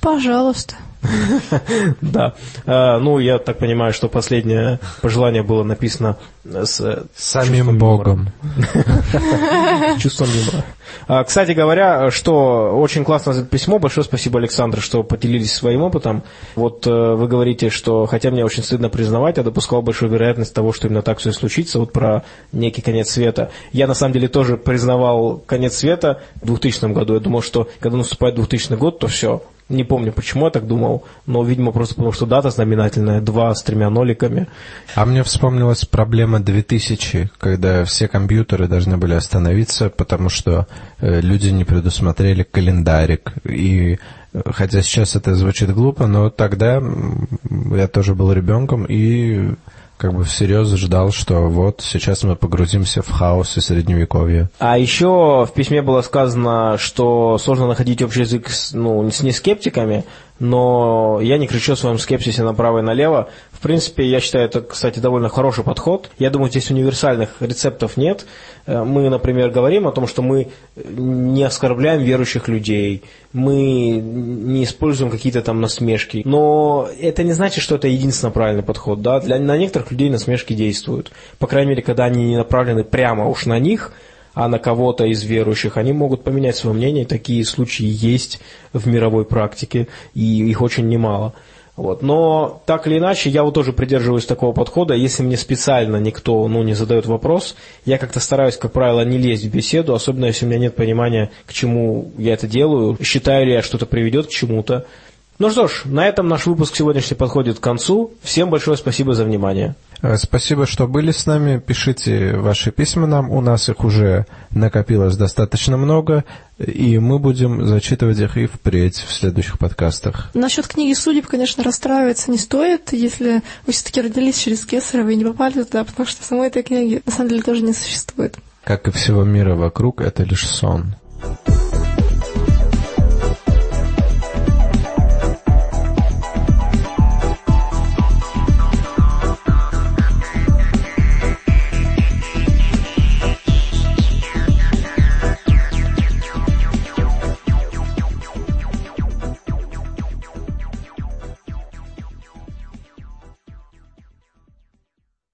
Пожалуйста. Да. А, ну, я так понимаю, что последнее пожелание было написано с... Самим Богом. Чувством юмора. А, кстати говоря, что очень классно за это письмо. Большое спасибо, Александр, что поделились своим опытом. Вот э, вы говорите, что, хотя мне очень стыдно признавать, я допускал большую вероятность того, что именно так все и случится, вот про некий конец света. Я, на самом деле, тоже признавал конец света в 2000 году. Я думал, что когда наступает 2000 год, то все, не помню, почему я так думал, но, видимо, просто потому, что дата знаменательная, два с тремя ноликами. А мне вспомнилась проблема 2000, когда все компьютеры должны были остановиться, потому что э, люди не предусмотрели календарик. И хотя сейчас это звучит глупо, но тогда я тоже был ребенком и как бы всерьез ждал, что вот сейчас мы погрузимся в хаос и средневековье. А еще в письме было сказано, что сложно находить общий язык с, ну, с нескептиками, но я не кричу о своем скепсисе направо и налево. В принципе, я считаю, это, кстати, довольно хороший подход. Я думаю, здесь универсальных рецептов нет. Э, мы, например, говорим о том, что мы не оскорбляем верующих людей, мы не используем какие-то там насмешки. Но это не значит, что это единственно правильный подход. Да? Для, на некоторых людей насмешки действуют. По крайней мере, когда они не направлены прямо уж на них – а на кого-то из верующих, они могут поменять свое мнение. Такие случаи есть в мировой практике, и их очень немало. Вот. Но так или иначе, я вот тоже придерживаюсь такого подхода. Если мне специально никто ну, не задает вопрос, я как-то стараюсь, как правило, не лезть в беседу, особенно если у меня нет понимания, к чему я это делаю, считаю ли я, что это приведет к чему-то. Ну что ж, на этом наш выпуск сегодняшний подходит к концу. Всем большое спасибо за внимание. Э, спасибо, что были с нами. Пишите ваши письма нам. У нас их уже накопилось достаточно много, и мы будем зачитывать их и впредь в следующих подкастах. Насчет книги судеб, конечно, расстраиваться не стоит, если вы все-таки родились через Кесарева и не попали туда, потому что самой этой книги на самом деле тоже не существует. Как и всего мира вокруг, это лишь сон.